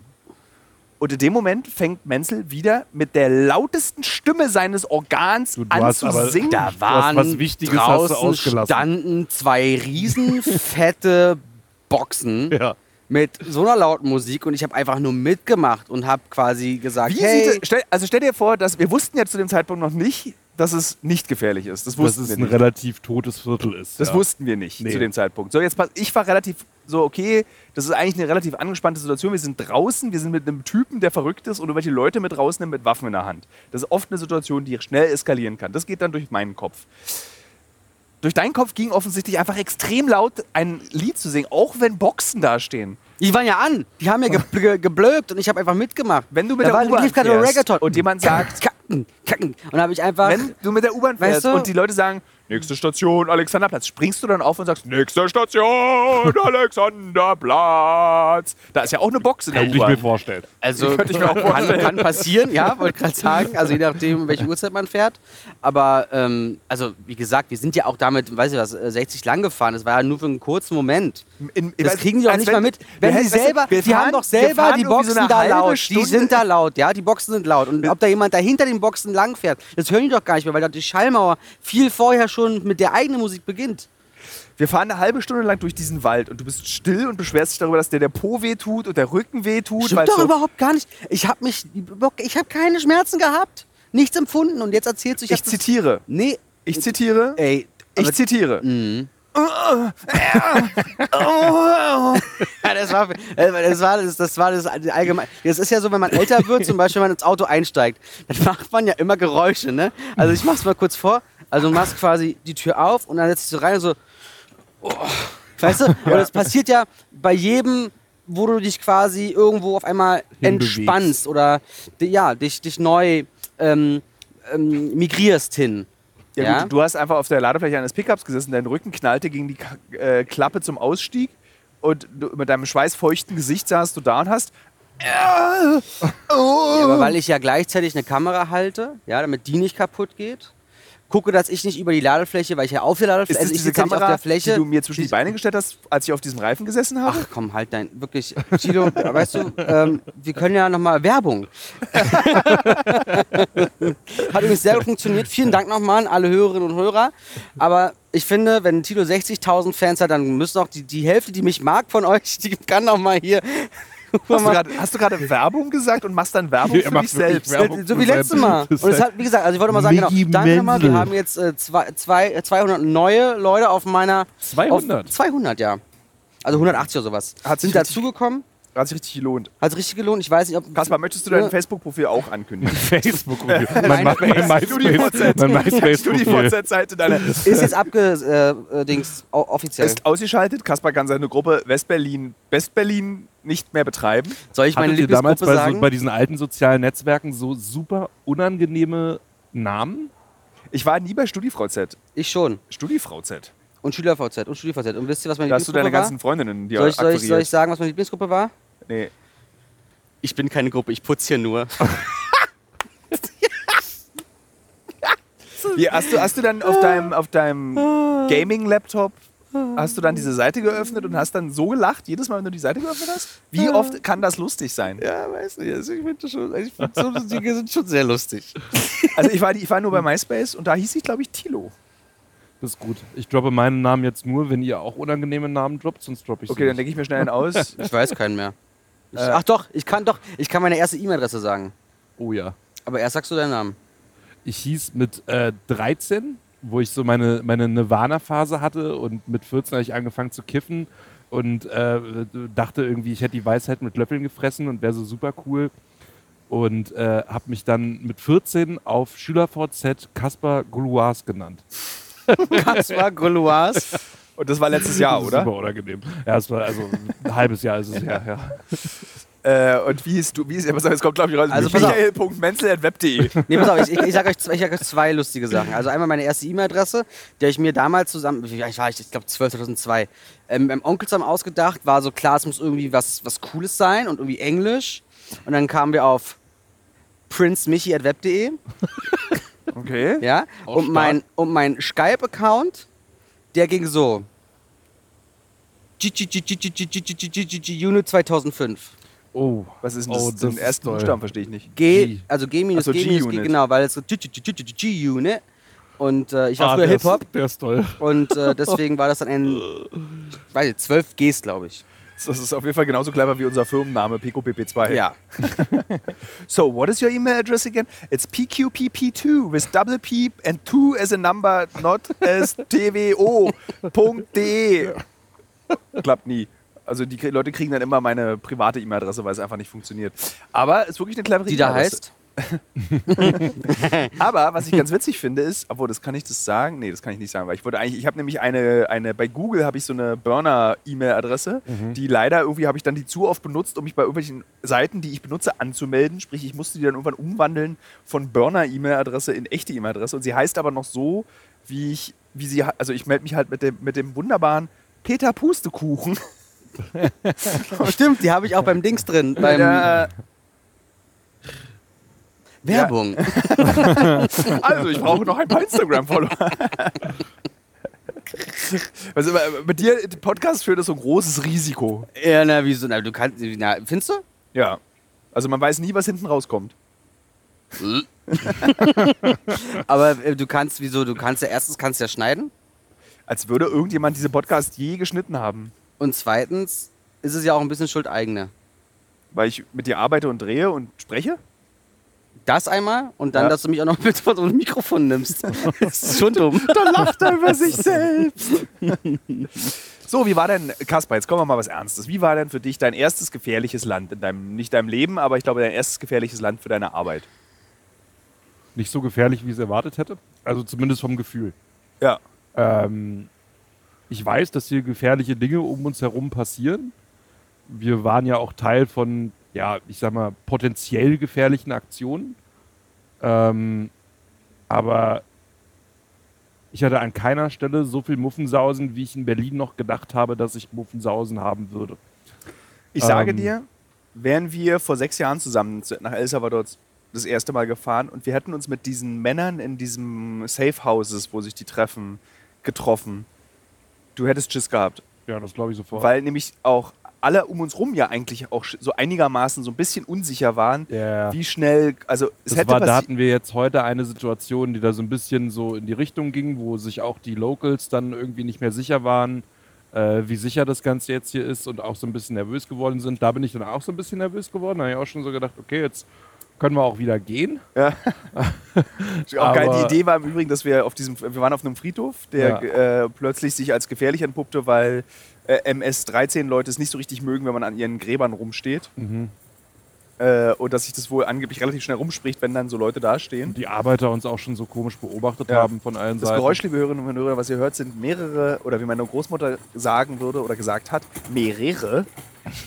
Und in dem Moment fängt Menzel wieder mit der lautesten Stimme seines Organs Du- du an zu singen. da waren was Wichtiges draußen ausgelassen. standen zwei riesen fette (laughs) Boxen Ja. mit so einer lauten Musik und ich habe einfach nur mitgemacht und habe quasi gesagt, Wie hey, sieht, stell, also stell dir vor, dass wir wussten ja zu dem Zeitpunkt noch nicht, dass es nicht gefährlich ist. Das Dass wussten es wir ein nicht. relativ totes Viertel ist. Das ja. wussten wir nicht Nee. zu dem Zeitpunkt. So, jetzt pass, ich war relativ so, okay, das ist eigentlich eine relativ angespannte Situation. Wir sind draußen, wir sind mit einem Typen, der verrückt ist und irgendwelche Leute mit rausnehmen mit Waffen in der Hand. Das ist oft eine Situation, die schnell eskalieren kann. Das geht dann durch meinen Kopf. Durch deinen Kopf ging offensichtlich einfach extrem laut ein Lied zu singen, auch wenn Boxen da stehen. die waren ja an, die haben ja (laughs) ge ge geblökt und ich habe einfach mitgemacht. Wenn du mit da der war, U-Bahn lief gerade fährst Reggaeton und jemand sagt, kacken, kacken. und habe ich einfach wenn du mit der U-Bahn Weißt fährst du? und die Leute sagen, nächste Station Alexanderplatz, springst du dann auf und sagst, nächste Station (laughs) Alexanderplatz. Da ist ja auch eine Box in der Könnte ich mir U-Bahn. vorstellen. Also Könnte ich mir auch kann, vorstellen. kann passieren, ja, wollte gerade sagen. Also je nachdem, welche Uhrzeit man fährt. Aber ähm, also wie gesagt, wir sind ja auch damit, weiß ich was, äh, 60 lang gefahren. Das war ja nur für einen kurzen Moment. In- Das als- kriegen die auch als nicht mal mit. Wenn die du, selber, wir die haben fahren- doch selber fahren die Boxen so da laut. Die Stunde- sind da laut, ja, die Boxen sind laut. Und ob da jemand dahinter den Boxen lang fährt, das hören die doch gar nicht mehr, weil da die Schallmauer viel vorher schon mit der eigenen Musik beginnt. Wir fahren eine halbe Stunde lang durch diesen Wald und du bist still und beschwerst dich darüber, dass dir der Po weh tut und der Rücken weh tut. Stimmt doch so überhaupt gar nicht. Ich habe mich, ich habe keine Schmerzen gehabt, nichts empfunden und jetzt erzählst du, ich, ich zitiere. Nee, Ich zitiere. ey, Ich zitiere. (laughs) Ja, das war, das war das, das war das allgemein. Das ist ja so, wenn man älter wird, zum Beispiel, wenn man ins Auto einsteigt, dann macht man ja immer Geräusche, ne? Also ich mach's mal kurz vor. Also du machst quasi die Tür auf und dann setzt du rein und so. Oh, weißt du? Und das passiert ja bei jedem, wo du dich quasi irgendwo auf einmal entspannst oder ja, dich, dich neu ähm, ähm, migrierst hin. Ja, Ja? Gut, du hast einfach auf der Ladefläche eines Pickups gesessen, dein Rücken knallte gegen die äh, Klappe zum Ausstieg und du, mit deinem schweißfeuchten Gesicht saßt du da und hast. Ja, aber weil ich ja gleichzeitig eine Kamera halte, ja, damit die nicht kaputt geht, gucke, dass ich nicht über die Ladefläche, weil ich ja auf der Ist Ladefläche, das also ich diese Kamera, auf der Fläche. die du mir zwischen die Die- Beine gestellt hast, als ich auf diesem Reifen gesessen habe? Ach komm, halt dein, wirklich, Chilo, weißt du, ähm, wir können ja nochmal Werbung. (laughs) Hat übrigens sehr gut funktioniert. Vielen Dank nochmal an alle Hörerinnen und Hörer. Aber ich finde, wenn Tilo 60.000 Fans hat, dann müssen auch die, die Hälfte, die mich mag von euch, die kann noch mal hier. Hast du gerade- Werbung gesagt und machst dann Werbung Er für dich selbst? Werbung. so wie letztes Mal. Und es hat, wie gesagt, also ich wollte mal sagen, genau, danke nochmal. Wir haben jetzt äh, zwei, zwei, äh, 200 neue Leute auf meiner. 200? Auf 200, ja. Also 180 oder sowas. Hat sich Sind dazugekommen. Hat sich richtig gelohnt. Hat sich richtig gelohnt. Ich weiß nicht, ob. Kaspar, möchtest du dein Ja. Facebook-Profil auch ankündigen? Facebook. mein, Mein mein, mein MySpace. Mein MySpace. Du die Seite deiner Ist jetzt abge. Äh, äh, offiziell. ist ausgeschaltet. Kaspar kann seine Gruppe Westberlin, Westberlin nicht mehr betreiben. Soll ich meine Hattet ihr damals Lieblingsgruppe bei, so, bei diesen alten sozialen Netzwerken so super unangenehme Namen? Ich war nie bei StudiVZ. ich schon. StudiVZ. Und SchülerVZ. Und StudiVZ. Und wisst ihr, was meine Da hast du Lieblingsgruppe deine war? ganzen Freundinnen, die Soll ich, soll, ich, soll ich sagen, was meine Lieblingsgruppe war? Nee. Ich bin keine Gruppe, ich putze hier nur. Wie, hast, du, hast du dann auf deinem, auf deinem Gaming-Laptop hast du dann diese Seite geöffnet und hast dann so gelacht, jedes Mal, wenn du die Seite geöffnet hast? Wie oft kann das lustig sein? Ja, weiß nicht. Also ich finde schon, ich find so, die sind schon sehr lustig. Also ich war, ich war nur bei MySpace und da hieß ich, glaube ich, Tilo. Das ist gut. Ich droppe meinen Namen jetzt nur, wenn ihr auch unangenehme Namen droppt, sonst droppe ich Okay, dann denke ich mir schnell einen aus. (laughs) Ich weiß keinen mehr. Ich, (laughs) Äh. ach doch, ich kann doch, ich kann meine erste E-Mail-Adresse sagen. Oh ja. Aber erst sagst du deinen Namen. Ich hieß mit äh, 13, wo ich so meine, meine Nirvana-Phase hatte und mit 14 habe ich angefangen zu kiffen und äh, dachte irgendwie, ich hätte die Weisheit mit Löffeln gefressen und wäre so super cool. Und äh, habe mich dann mit 14 auf SchülerVZ Kaspar Goulois genannt. Kaspar Gaulois. Und das war letztes Jahr, oder? Super unangenehm. Ja, es war also ein halbes Jahr ist es her. Ja. Äh, und wie hieß du? Wie auf, jetzt kommt, glaube ich, raus. Also pass auf. Michael.menzel.web.de. Nee, pass auf, ich, ich, ich sage euch, zwei- ich sag euch zwei lustige Sachen. Also einmal meine erste E-Mail-Adresse, die ich mir damals zusammen, alt war ich, ich glaube 12, 2002, ähm, meinem Onkel zusammen ausgedacht, war so klar, es muss irgendwie was, was Cooles sein und irgendwie Englisch. Und dann kamen wir auf princemichi.web.de, Okay. ja, Auch und mein, und mein Skype-Account, der ging so. Unit 2005. Oh, Was ist denn das? Oh, Den das ist ersten toll. Buchstaben verstehe ich nicht. G, G. also G minus G minus G, G-Unit. genau, weil es so G-Unit. Und äh, ich war ah, früher Hip-Hop Der ist toll. und äh, deswegen war das dann ein, ich weiß nicht, 12 Gs, glaube ich. Das ist auf jeden Fall genauso clever wie unser Firmenname PQPP2. Ja. (laughs) So, what is your email address again? It's PQPP2 with double P and 2 as a number, not as (laughs) two.de. Klappt nie. Also die Leute kriegen dann immer meine private E-Mail-Adresse, weil es einfach nicht funktioniert. Aber es ist wirklich eine clevere Die da E-Mail-Adresse. heißt? (laughs) Aber was ich ganz witzig finde ist, obwohl das kann ich das sagen, nee, das kann ich nicht sagen, weil ich wollte eigentlich, ich habe nämlich eine, eine, bei Google habe ich so eine Burner-E-Mail-Adresse, die leider irgendwie habe ich dann die zu oft benutzt, um mich bei irgendwelchen Seiten, die ich benutze, anzumelden. Sprich, ich musste die dann irgendwann umwandeln von Burner-E-Mail-Adresse in echte E-Mail-Adresse und sie heißt aber noch so, wie ich, wie sie, also ich melde mich halt mit dem, mit dem wunderbaren Peter Pustekuchen. (laughs) Stimmt, die habe ich auch beim Dings drin, beim Ja, Werbung. (laughs) Also, ich brauche noch ein paar Instagram-Follower. (laughs) Also, äh, mit dir Podcast führt ist so ein großes Risiko. Ja, na, wieso? Na, du kannst, na, findest du? Ja. Also, man weiß nie, was hinten rauskommt. (laughs) Aber äh, du kannst, wieso? Du kannst ja erstens kannst ja schneiden Als würde irgendjemand diese Podcast je geschnitten haben. und zweitens ist es ja auch ein bisschen Schuld eigene. Weil ich mit dir arbeite und drehe und spreche? Das einmal und dann, Ja. dass du mich auch noch mit (laughs) so einem Mikrofon nimmst. (laughs) Das ist schon dumm. (laughs) Da lacht er über sich selbst. So, wie war denn, Kaspar, jetzt kommen wir mal was Ernstes. Wie war denn für dich dein erstes gefährliches Land in deinem, nicht deinem Leben, aber ich glaube, dein erstes gefährliches Land für deine Arbeit? Nicht so gefährlich, wie ich es erwartet hätte. Also zumindest vom Gefühl. Ja. Ähm, ich weiß, dass hier gefährliche Dinge um uns herum passieren. Wir waren ja auch Teil von, ja, ich sag mal, potenziell gefährlichen Aktionen. Ähm, aber ich hatte an keiner Stelle so viel Muffensausen, wie ich in Berlin noch gedacht habe, dass ich Muffensausen haben würde. Ich sage Ähm. dir, wären wir vor sechs Jahren zusammen zu- nach El Salvador das erste Mal gefahren und wir hätten uns mit diesen Männern in diesem Safe Houses, wo sich die treffen, getroffen. Du hättest Schiss gehabt. Ja, das glaube ich sofort. Weil nämlich auch alle um uns rum ja eigentlich auch so einigermaßen so ein bisschen unsicher waren, ja. wie schnell, also es Das hätte war, da hatten wir jetzt heute eine Situation, die da so ein bisschen so in die Richtung ging, wo sich auch die Locals dann irgendwie nicht mehr sicher waren, äh, wie sicher das Ganze jetzt hier ist und auch so ein bisschen nervös geworden sind. Da bin ich dann auch so ein bisschen nervös geworden. Da habe ich auch schon so gedacht, okay, jetzt können wir auch wieder gehen. (laughs) Auch geil. Die Idee war im Übrigen, dass wir auf diesem, wir waren auf einem Friedhof, der äh, plötzlich sich als gefährlich entpuppte, weil äh, MS-13-Leute es nicht so richtig mögen, wenn man an ihren Gräbern rumsteht. Mhm. Äh, und dass sich das wohl angeblich relativ schnell rumspricht, wenn dann so Leute dastehen. Die Arbeiter uns auch schon so komisch beobachtet Ja. haben von allen Das Seiten. Geräusch, liebe Hörerinnen und Hörer, was ihr hört, sind mehrere, oder wie meine Großmutter sagen würde oder gesagt hat, mehrere.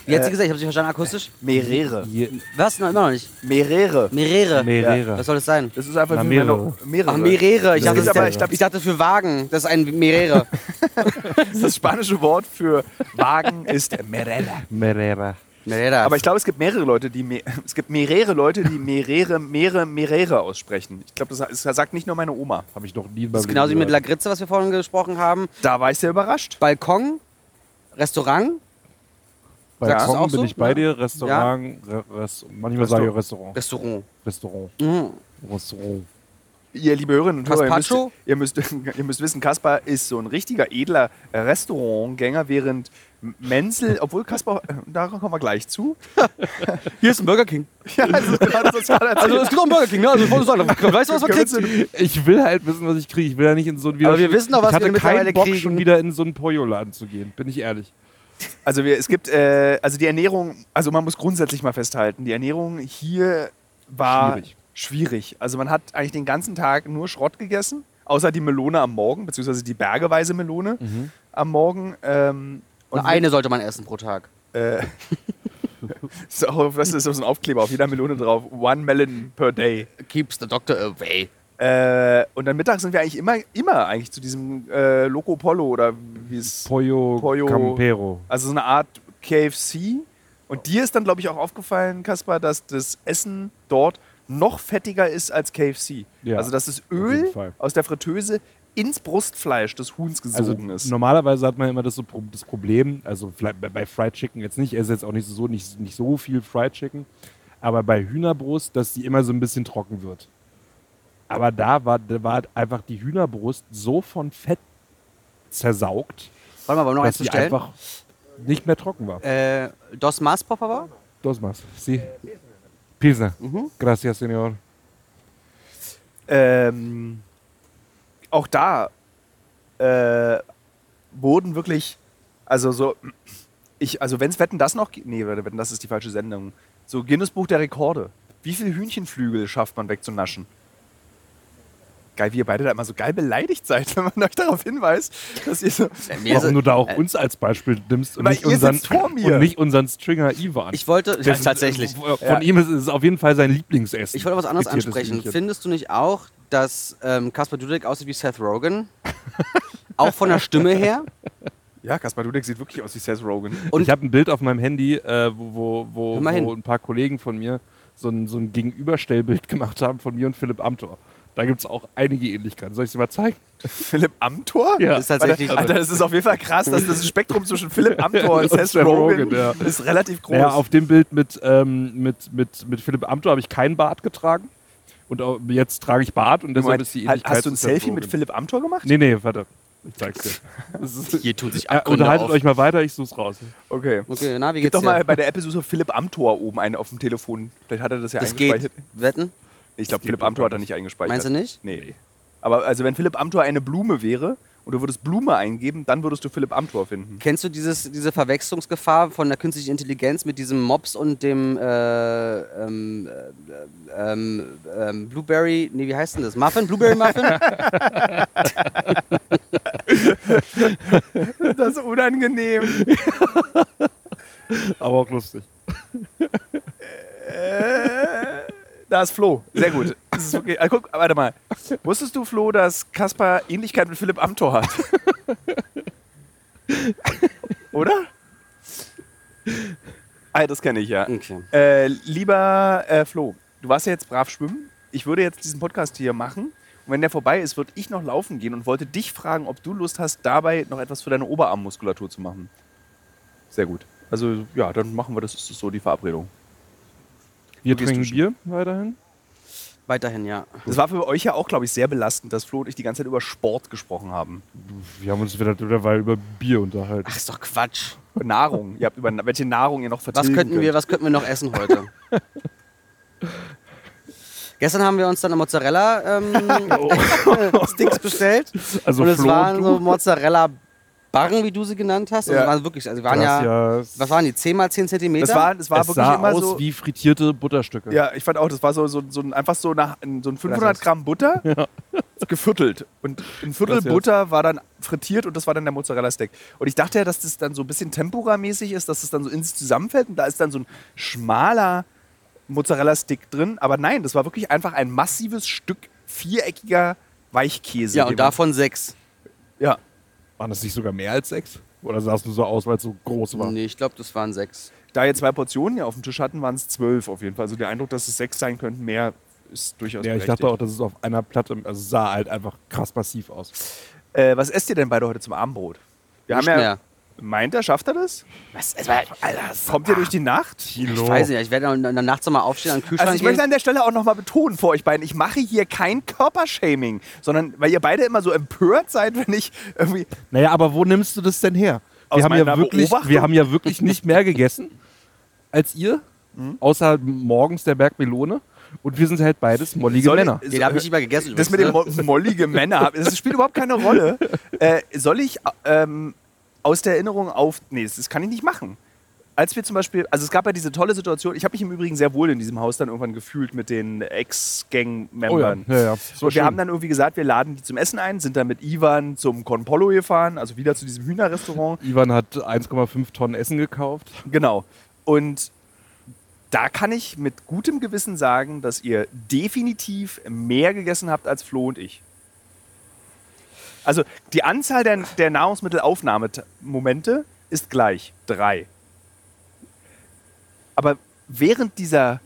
Wie hat Äh, sie gesagt? Ich habe sie verstanden akustisch. Mehrere. Je- Was? Noch immer noch nicht. Mehrere. Mehrere. Mehrere. Was soll das sein? Das ist einfach Na, mehrere. mehrere. Ach, Mehrere. Ich dachte, ist aber, ich glaub, ich dachte für Wagen. Das ist ein Mehrere. (laughs) das spanische Wort für Wagen ist Merere. Mehrere. Mehrere. Aber ich glaube, es gibt mehrere Leute, die me (laughs) es gibt mehrere Leute, die mehrere, mehrere, mehrere aussprechen. Ich glaube, das, das sagt nicht nur meine Oma. Habe ich noch nie das ist genauso wie mit Lagritze, was wir vorhin gesprochen haben. Da war ich sehr überrascht. Balkon, Restaurant, Bei Sagst Kong auch bin so? ich bei Ja. dir. Restaurant, Re Rest manchmal sage ich Restaurant. Restaurant. Restaurant. Mhm. Restaurant. Ihr liebe Hörerinnen und Hörer, ihr müsst, ihr, müsst, (laughs) ihr müsst wissen, Kaspar ist so ein richtiger edler Restaurantgänger, während Menzel, obwohl Kaspar, äh, da kommen wir gleich zu. (laughs) Hier ist ein Burger King. (laughs) Ja, also, gerade das gerade Also erzählt. es gibt auch ein Burger King, ne? Also ich sagen, weißt du, was man kriegt? Ich will halt wissen, was ich kriege. Ich will ja nicht in so ein Aber wir wissen doch, was ich hatte wir mittlerweile keinen Bock, kriegen. schon wieder in so einen Pollo-Laden zu gehen. Bin ich ehrlich. Also wir, es gibt, äh, also die Ernährung, also man muss grundsätzlich mal festhalten, die Ernährung hier war Schwierig. schwierig. Also man hat eigentlich den ganzen Tag nur Schrott gegessen, außer die Melone am Morgen, beziehungsweise die bergeweise Melone am Morgen. Ähm, und Nur eine sollte man essen pro Tag. Äh, (laughs) ist auch, was ist so ein Aufkleber auf jeder Melone drauf? One melon per day. Keeps the doctor away. Äh, und dann mittags sind wir eigentlich immer, immer eigentlich zu diesem äh, Loco Polo oder wie es. Pollo, Pollo- Campero. Also so eine Art KFC. Und dir ist dann, glaube ich, auch aufgefallen, Kaspar, dass das Essen dort noch fettiger ist als KFC. Ja, also dass das Öl aus der Fritteuse ins Brustfleisch des Huhns Also gesogen ist. normalerweise hat man immer das, so, das Problem, also bei Fried Chicken jetzt nicht, es ist jetzt auch nicht so, nicht, nicht so viel Fried Chicken, aber bei Hühnerbrust, dass die immer so ein bisschen trocken wird. Aber da war, da war einfach die Hühnerbrust so von Fett zersaugt, Warte mal, wollen wir noch eins dass sie einfach nicht mehr trocken war. Äh, dos más, por favor? Dos más. Sí. Pilsner. Mhm. Gracias, señor. ähm, auch da äh, wurden wirklich, also so, ich, also wenn es Wetten das noch, gi- nee, Wetten das ist die falsche Sendung, so Guinness Buch der Rekorde. Wie viele Hühnchenflügel schafft man wegzunaschen? Geil, wie ihr beide da immer so geil beleidigt seid, (laughs) wenn man euch darauf hinweist, dass ihr so. Mir Warum du da auch uns als Beispiel nimmst und nicht, unseren, und nicht unseren Stringer Ivan. Ich wollte, Das ist, tatsächlich. äh, Von ihm ist es auf jeden Fall sein Lieblingsessen. Ich wollte was anderes ansprechen. Findest du nicht auch, dass ähm, Caspar Dudek aussieht wie Seth Rogen? (laughs) auch von der Stimme her? Ja, Kaspar Dudek sieht wirklich aus wie Seth Rogen. Und ich habe ein Bild auf meinem Handy, äh, wo, wo, wo, wo ein paar Kollegen von mir so ein, so ein Gegenüberstellbild gemacht haben von mir und Philipp Amthor. Da gibt es auch einige Ähnlichkeiten. Soll ich sie mal zeigen? Philipp Amthor? Ja. ist tatsächlich. Alter, das ist auf jeden Fall krass, dass das Spektrum zwischen Philipp Amthor und (laughs) Und Seth Rogen Rogen, ja. ist relativ groß. Naja, auf dem Bild mit, ähm, mit, mit, mit Philipp Amthor habe ich keinen Bart getragen. Und auch, jetzt trage ich Bart und deshalb Moment, ist die Ähnlichkeit hast du ein Selfie Rogen. mit Philipp Amthor gemacht? Nee, nee, warte. Ich zeig's dir. (laughs) Das ist, Hier tut sich ja, Abgründe unterhaltet auf. euch mal weiter, ich such's raus. Okay. Okay, na, wie Gib geht's doch mal bei der Episode Philipp Amthor oben einen auf dem Telefon. Vielleicht hat er das ja Das geht. eingespeichert. Wetten? Ich glaube, Philipp Amthor hat er nicht. nicht eingespeichert. Meinst du nicht? Nee. Aber also wenn Philipp Amthor eine Blume wäre und du würdest Blume eingeben, dann würdest du Philipp Amthor finden. Kennst du dieses, diese Verwechslungsgefahr von der künstlichen Intelligenz mit diesem Mops und dem äh, ähm, äh, ähm, ähm, Blueberry, nee, wie heißt denn das? Muffin? Blueberry Muffin? (laughs) Das ist unangenehm. Aber auch lustig. Da ist Flo. Sehr gut. Das ist okay. Also, guck, warte mal. Wusstest du, Flo, dass Kaspar Ähnlichkeit mit Philipp Amthor hat? (laughs) Oder? Ah, das kenne ich ja. Okay. Äh, lieber äh, Flo, du warst ja jetzt brav schwimmen. Ich würde jetzt diesen Podcast hier machen. Und wenn der vorbei ist, würde ich noch laufen gehen und wollte dich fragen, ob du Lust hast, dabei noch etwas für deine Oberarmmuskulatur zu machen. Sehr gut. Also ja, dann machen wir das. Das ist so die Verabredung. Wir trinken. Bier weiterhin. Weiterhin, ja. Das war für euch ja auch, glaube ich, sehr belastend, dass Flo und ich die ganze Zeit über Sport gesprochen haben. Wir haben uns wieder derweil über Bier unterhalten. Ach, ist doch Quatsch. Nahrung. ihr habt über welche Nahrung ihr noch Was vertilgen könnten wir, könnt. was könnten wir noch essen heute? (laughs) Gestern haben wir uns dann eine Mozzarella ähm, (laughs) (laughs) Sticks bestellt. Also und es Flo waren und so du. Mozzarella Barren, wie du sie genannt hast. Und Ja. es waren wirklich, also waren Das ja, ja, was waren die, 10 mal 10 Zentimeter? Das war, das war es wirklich sah immer aus so. wie frittierte Butterstücke. Ja, ich fand auch, das war so, so, so ein, einfach so, nach, so ein 500 Gramm Butter (laughs) geviertelt. Und ein Viertel ja. Butter war dann frittiert und das war dann der Mozzarella-Steak. Und ich dachte ja, dass das dann so ein bisschen Tempura-mäßig ist, dass das dann so in sich zusammenfällt und da ist dann so ein schmaler Mozzarella-Stick drin. Aber nein, das war wirklich einfach ein massives Stück viereckiger Weichkäse. ja, und davon sechs. Ja, Waren das nicht sogar mehr als sechs? Oder sah es nur so aus, weil es so groß war? Nee, ich glaube, das waren sechs. da ihr zwei Portionen ja auf dem Tisch hatten, waren es zwölf auf jeden Fall. Also der Eindruck, dass es sechs sein könnten, mehr ist durchaus Ja, ich dachte auch, dass es auf einer Platte, also es sah halt einfach krass massiv aus. Äh, was esst ihr denn beide heute zum Abendbrot? Wir Nicht haben ja, mehr. Meint er, schafft er das? Was? Es war, Alter, kommt ihr durch die Nacht? ich weiß nicht, ich werde dann, dann nachts noch mal aufstehen, an den Kühlschrank Also ich gehen. möchte an der Stelle auch nochmal betonen vor euch beiden, ich mache hier kein Körpershaming, sondern weil ihr beide immer so empört seid, wenn ich irgendwie... Naja, aber wo nimmst du das denn her? Aus Wir haben, ja meiner wirklich, Beobachtung? wir haben ja wirklich nicht mehr gegessen als ihr, Mhm. außer morgens der Berg Melone. Und wir sind halt beides mollige Soll ich- Männer. Den habe ich nicht mal gegessen. Das mit dem übrigens, mo mollige Männer, das spielt überhaupt keine Rolle. (laughs) Äh, soll ich ähm, aus der Erinnerung auf... Nee, das kann ich nicht machen. Als wir zum Beispiel, also es gab ja diese tolle Situation, ich habe mich im Übrigen sehr wohl in diesem Haus dann irgendwann gefühlt mit den Ex-Gang-Membern. Oh ja, ja, ja. Und wir schön. haben dann irgendwie gesagt, wir laden die zum Essen ein, sind dann mit Ivan zum Con Polo gefahren, also wieder zu diesem Hühnerrestaurant. Ivan hat 1,5 Tonnen Essen gekauft. Genau. Und da kann ich mit gutem Gewissen sagen, dass ihr definitiv mehr gegessen habt als Flo und ich. Also die Anzahl der, der Nahrungsmittelaufnahmemomente ist gleich. Drei. Aber während dieser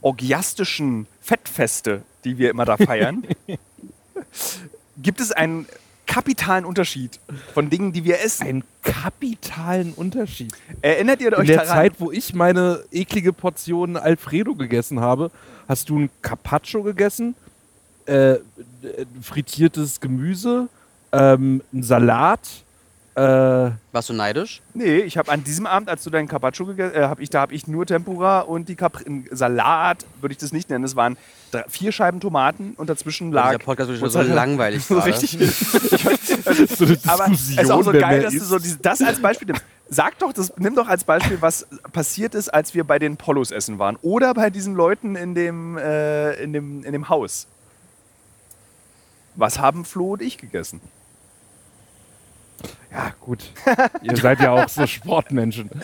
orgiastischen Fettfeste, die wir immer da feiern, (laughs) gibt es einen kapitalen Unterschied von Dingen, die wir essen. Einen kapitalen Unterschied. Erinnert ihr In euch der daran? Zeit, wo ich meine eklige Portion Alfredo gegessen habe, hast du ein Carpaccio gegessen, äh, äh, frittiertes Gemüse, ähm, ein Salat, äh, Warst du neidisch? Nee, ich habe an diesem Abend, als du deinen Carpaccio gegessen äh, hab ich, da habe ich nur Tempura und die Capri Salat, würde ich das nicht nennen. Es waren drei, vier Scheiben Tomaten und dazwischen lag. Dieser Podcast ist schon so langweilig (laughs) So richtig. (laughs) so eine Aber es ist auch so geil, dass du so diese, das als Beispiel nimmst. Sag doch, das, nimm doch als Beispiel, was passiert ist, als wir bei den Polos essen waren. Oder bei diesen Leuten in dem, äh, in dem, in dem Haus. Was haben Flo und ich gegessen? Ja, gut. (laughs) Ihr seid ja auch so Sportmenschen. (laughs)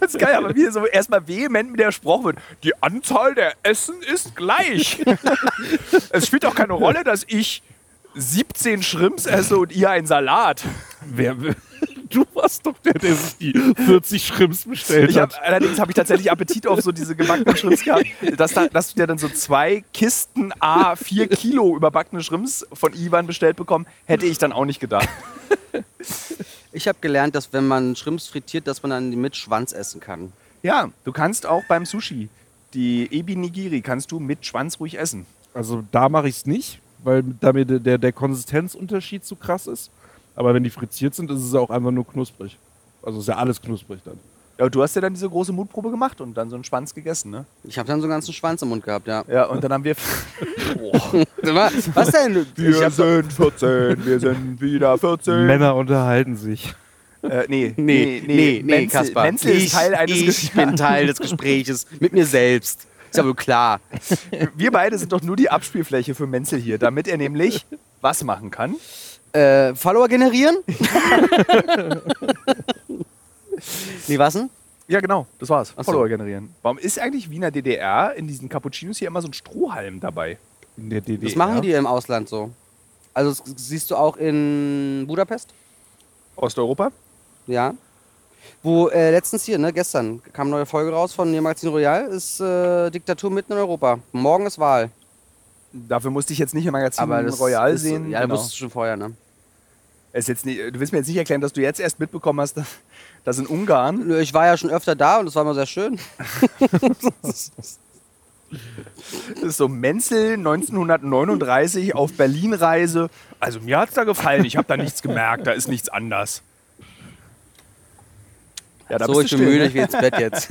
Das ist geil, aber wie so erstmal vehement mit der Spruch wird, die Anzahl der Essen ist gleich. (laughs) es spielt doch keine Rolle, dass ich 17 Shrimps esse und ihr einen Salat. Wer, will- (laughs) du warst doch der, der sich die 40 Schrimps bestellt Ich hab, hat. allerdings habe ich tatsächlich Appetit auf so diese gebackenen Shrimps gehabt. Dass, da, dass wir dann so zwei Kisten A 4 Kilo überbackene Shrimps von Ivan bestellt bekommen, hätte ich dann auch nicht gedacht. Ich habe gelernt, dass wenn man Shrimps frittiert, dass man dann die mit Schwanz essen kann. Ja, du kannst auch beim Sushi die Ebi Nigiri kannst du mit Schwanz ruhig essen. Also da mache ich es nicht, weil damit der, der, Konsistenzunterschied zu krass ist. Aber wenn die fritziert sind, ist es auch einfach nur knusprig. Also ist ja alles knusprig dann. Ja, du hast ja dann diese große Mutprobe gemacht und dann so einen Schwanz gegessen, ne? Ich habe dann so einen ganzen Schwanz im Mund gehabt, ja. Ja, und dann haben wir. (laughs) Was denn? Ich hab, sind 14, wir sind wieder 14. Männer unterhalten sich. Äh, nee, nee, nee, nee, Menzel, Kaspar. Menzel ist ich, Teil eines ich Ges- bin Teil des Gespräches mit mir selbst. Ist ja wohl klar. Wir beide sind doch nur die Abspielfläche für Menzel hier, damit er nämlich was machen kann. Äh, Follower generieren? nee, was denn? Ja, genau, das war's. Ach so. Follower generieren. Warum ist eigentlich Wiener DDR in diesen Cappuccinos hier immer so ein Strohhalm dabei? In der DDR. Das machen die im Ausland so. Also das siehst du auch in Budapest? Osteuropa? Ja. Wo äh, letztens hier, ne, gestern kam eine neue Folge raus von Magazin Royal, ist äh, Diktatur mitten in Europa. Morgen ist Wahl. Dafür musste ich jetzt nicht im Magazin Aber das Royal ist, sehen. Ja, Genau. du wusstest schon vorher, ne? Es ist jetzt nicht, du willst mir jetzt nicht erklären, dass du jetzt erst mitbekommen hast, dass, in Ungarn Nö, Ich war ja schon öfter da und es war immer sehr schön. (laughs) das ist so Menzel 1939 auf Berlin-Reise. Also mir hat's da gefallen, ich habe da nichts gemerkt, da ist nichts anders. Ja, da so, bist ich du bin still, müde, ne? ich will ins Bett jetzt.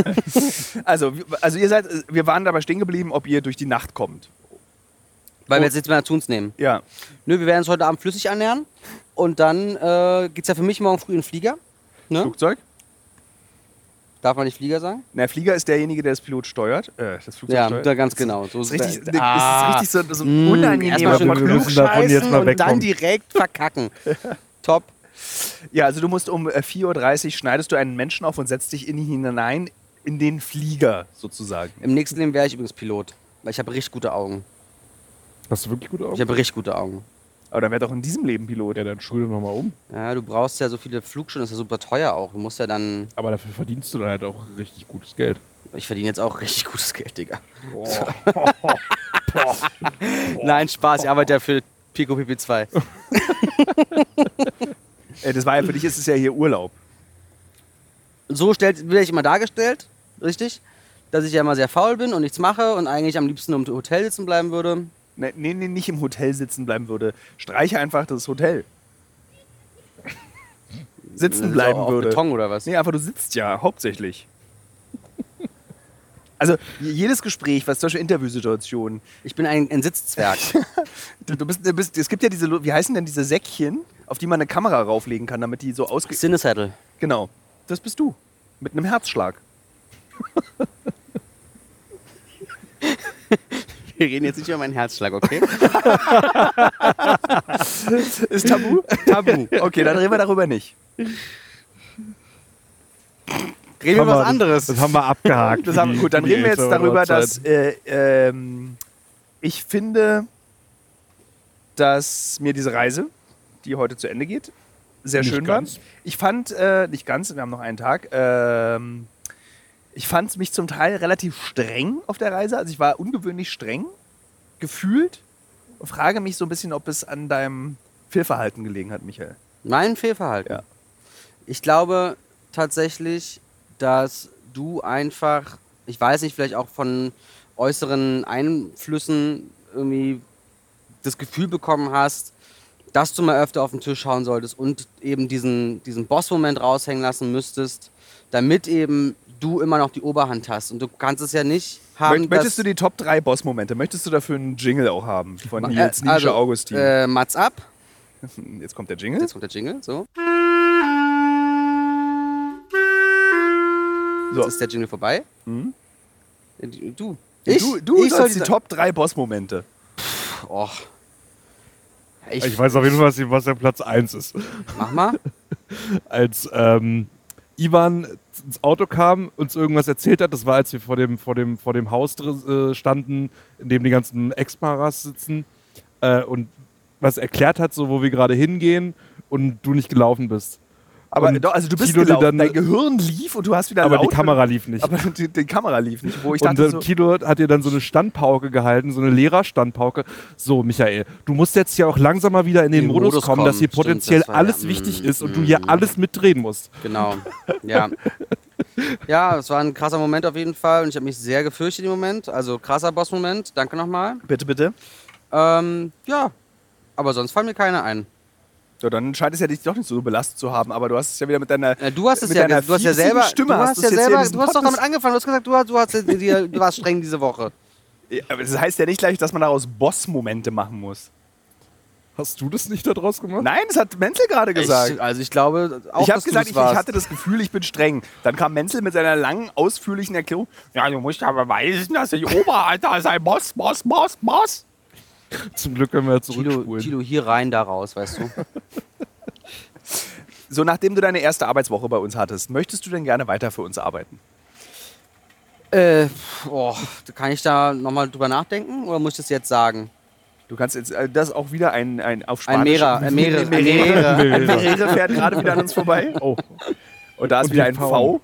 (laughs) Also, also ihr seid, wir waren dabei stehen geblieben, ob ihr durch die Nacht kommt. Weil Oh. wir jetzt nichts mehr zu uns nehmen. Ja. Nö, wir werden uns heute Abend flüssig ernähren. Und dann äh, geht's ja für mich morgen früh in den Flieger. Ne? Flugzeug? Darf man nicht Flieger sagen? Na, Flieger ist derjenige, der das Pilot steuert. Äh, das Flugzeug Ja, steuert. da ganz genau. So Das ist richtig, es. das ist richtig so, so ein Mm, unangenehmer klugscheißen und dann direkt (laughs) verkacken. Top. Ja, also du musst um äh, 4.30 Uhr schneidest du einen Menschen auf und setzt dich in ihn hinein, in den Flieger sozusagen. Im nächsten Leben wäre ich übrigens Pilot. Weil ich habe richtig gute Augen. Hast du wirklich gute Ich Augen? habe richtig gute Augen. Aber dann wäre doch in diesem Leben Pilot. Ja, dann schule nochmal um. Ja, du brauchst ja so viele Flugstunden, das ist ja super teuer auch. Du musst ja dann. Aber dafür verdienst du dann halt auch richtig gutes Geld. Ich verdiene jetzt auch richtig gutes Geld, Digga. (laughs) Nein, Spaß, ich arbeite ja für Pico PP2. (laughs) Äh, das war ja für dich ist es ja hier Urlaub. So stellt, werde ich immer dargestellt, richtig? Dass ich ja immer sehr faul bin und nichts mache und eigentlich am liebsten im Hotel sitzen bleiben würde. Ne, Nee, nee, nicht im Hotel sitzen bleiben würde. Streiche einfach das Hotel. (laughs) Sitzen bleiben auf würde. Beton oder was? Nee, aber du sitzt ja hauptsächlich. Also jedes Gespräch, was zum Beispiel Interviewsituationen, Ich bin ein, ein Sitzzwerg. (laughs) du, bist, du bist, es gibt ja diese, wie heißen denn diese Säckchen, auf die man eine Kamera rauflegen kann, damit die so ausge... Cinesaddle. Genau, das bist du. Mit einem Herzschlag. Wir reden jetzt nicht über meinen Herzschlag, okay? (laughs) Ist tabu? tabu. Okay, dann reden wir darüber nicht. Reden wir über was anderes. Das haben wir abgehakt. Das haben, die- gut, dann reden wir jetzt darüber, dass äh, ähm, ich finde, dass mir diese Reise, die heute zu Ende geht, sehr Nicht schön ganz. war. Ich fand, äh, nicht ganz, wir haben noch einen Tag, ähm, ich fand mich zum Teil relativ streng auf der Reise. Also ich war ungewöhnlich streng, gefühlt. Und frage mich so ein bisschen, ob es an deinem Fehlverhalten gelegen hat, Michael. Mein Fehlverhalten. Ja. Ich glaube tatsächlich, dass du einfach, ich weiß nicht, vielleicht auch von äußeren Einflüssen irgendwie das Gefühl bekommen hast, dass du mal öfter auf den Tisch schauen solltest und eben diesen, diesen Boss-Moment raushängen lassen müsstest, damit eben du immer noch die Oberhand hast. Und du kannst es ja nicht haben, Möcht- Möchtest du die Top 3 Boss-Momente, möchtest du dafür einen Jingle auch haben von Äh, Nils Nische also, Augustin? Äh, Mats ab. (laughs) Jetzt kommt der Jingle. Jetzt kommt der Jingle. So. So. Jetzt ist der Jingle vorbei. Mhm. Die- Du. du du ich sollst die Top 3 Boss-Momente. Och. Ich, Ich weiß auf jeden Fall, was- der Platz 1 ist. Mach mal. (laughs) Als ähm, Ivan ins Auto kam, uns irgendwas erzählt hat, das war, als wir vor dem, vor dem, vor dem Haus äh, standen, in dem die ganzen Ex-Paras sitzen äh, und was erklärt hat, so wo wir gerade hingehen und du nicht gelaufen bist. Aber Und doch, also du bist dir gelaufen, dann- dein Gehirn lief und du hast wieder Aber laut die Kamera lief nicht. Aber die, die Kamera lief nicht, wo ich und dachte äh, so, Tilo hat dir dann so eine Standpauke gehalten, so eine Lehrerstandpauke. So, Michael, du musst jetzt ja auch langsam mal wieder in den den Modus, Modus kommen, kommen. dass hier Stimmt, potenziell das war ja- alles wichtig mm, ist und du mm, hier mm. alles mitdrehen musst. Genau. Ja. (laughs) Ja, es war ein krasser Moment auf jeden Fall und ich habe mich sehr gefürchtet im Moment. Also krasser Boss-Moment. Danke nochmal. bitte, bitte. Ähm, ja. Aber sonst fallen mir keine ein. So, dann scheint es ja dich doch nicht so belastet zu haben, aber du hast es ja wieder mit deiner Äh, du hast es ja, du hast ja selber, Stimme du hast ja selber, du hast doch damit angefangen. Du hast gesagt, du, hast, du, hast, du warst streng diese Woche. Ja, aber das heißt ja nicht gleich, dass man daraus Boss-Momente machen muss. Hast du das nicht daraus gemacht? Nein, das hat Menzel gerade gesagt. Ich, also ich glaube auch, ich habe gesagt, ich, ich hatte das Gefühl, ich bin streng. Dann kam Menzel mit seiner langen, ausführlichen Erklärung. Ja, du musst aber weisen, dass ich Oberalter sei. Boss, Boss, Boss, Boss. (laughs) Zum Glück können wir zurückspulen. Tilo, hier rein, da raus, weißt du. (laughs) So, nachdem du deine erste Arbeitswoche bei uns hattest, möchtest du denn gerne weiter für uns arbeiten? äh, boah, kann ich da nochmal drüber nachdenken oder muss ich das jetzt sagen? Du kannst jetzt, äh, das ist auch wieder ein, ein auf Ein Spanisch. Mera, ein Meere, ein. Meere. (laughs) Ein Meere fährt gerade wieder an uns vorbei. Oh, Und da ist Und wieder ein V. V.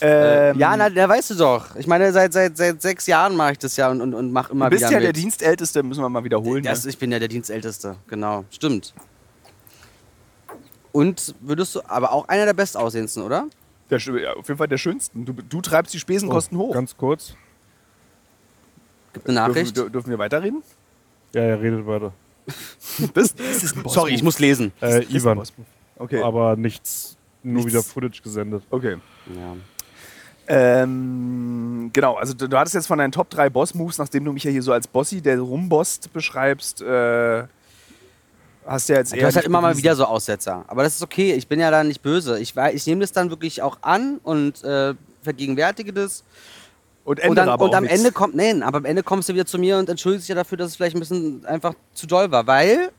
Ähm, ja, na, da weißt du doch. Ich meine, seit, seit, seit sechs Jahren mache ich das ja und, und, und mache immer du bist wieder ja der mit. Dienstälteste, müssen wir mal wiederholen. Das, ne? ich bin ja der Dienstälteste, genau. Stimmt. Und würdest du, aber auch einer der bestaussehendsten, oder? Der, ja, auf jeden Fall der schönsten. Du, du treibst die Spesenkosten hoch. Oh, Ganz kurz. Gibt eine Nachricht. Dürfen, dür- dürfen wir weiterreden? Ja, er redet weiter. (laughs) Das, Sorry, ich muss lesen. Äh, Ivan. Okay. Aber nichts, nur Nichts. wieder Footage gesendet. okay. Ja. Ähm, genau, also du, du hattest jetzt von deinen Top 3 Boss-Moves, nachdem du mich ja hier so als Bossi, der rumbosst, beschreibst, äh, hast du ja jetzt eher. Du hast halt immer mal wieder so Aussetzer. Aber das ist okay, ich bin ja da nicht böse. Ich, ich nehme das dann wirklich auch an und äh, vergegenwärtige das. Und, Und, dann, aber und am nichts. Ende kommt, nein, aber am Ende kommst du wieder zu mir und entschuldigst dich ja dafür, dass es vielleicht ein bisschen einfach zu doll war. Weil,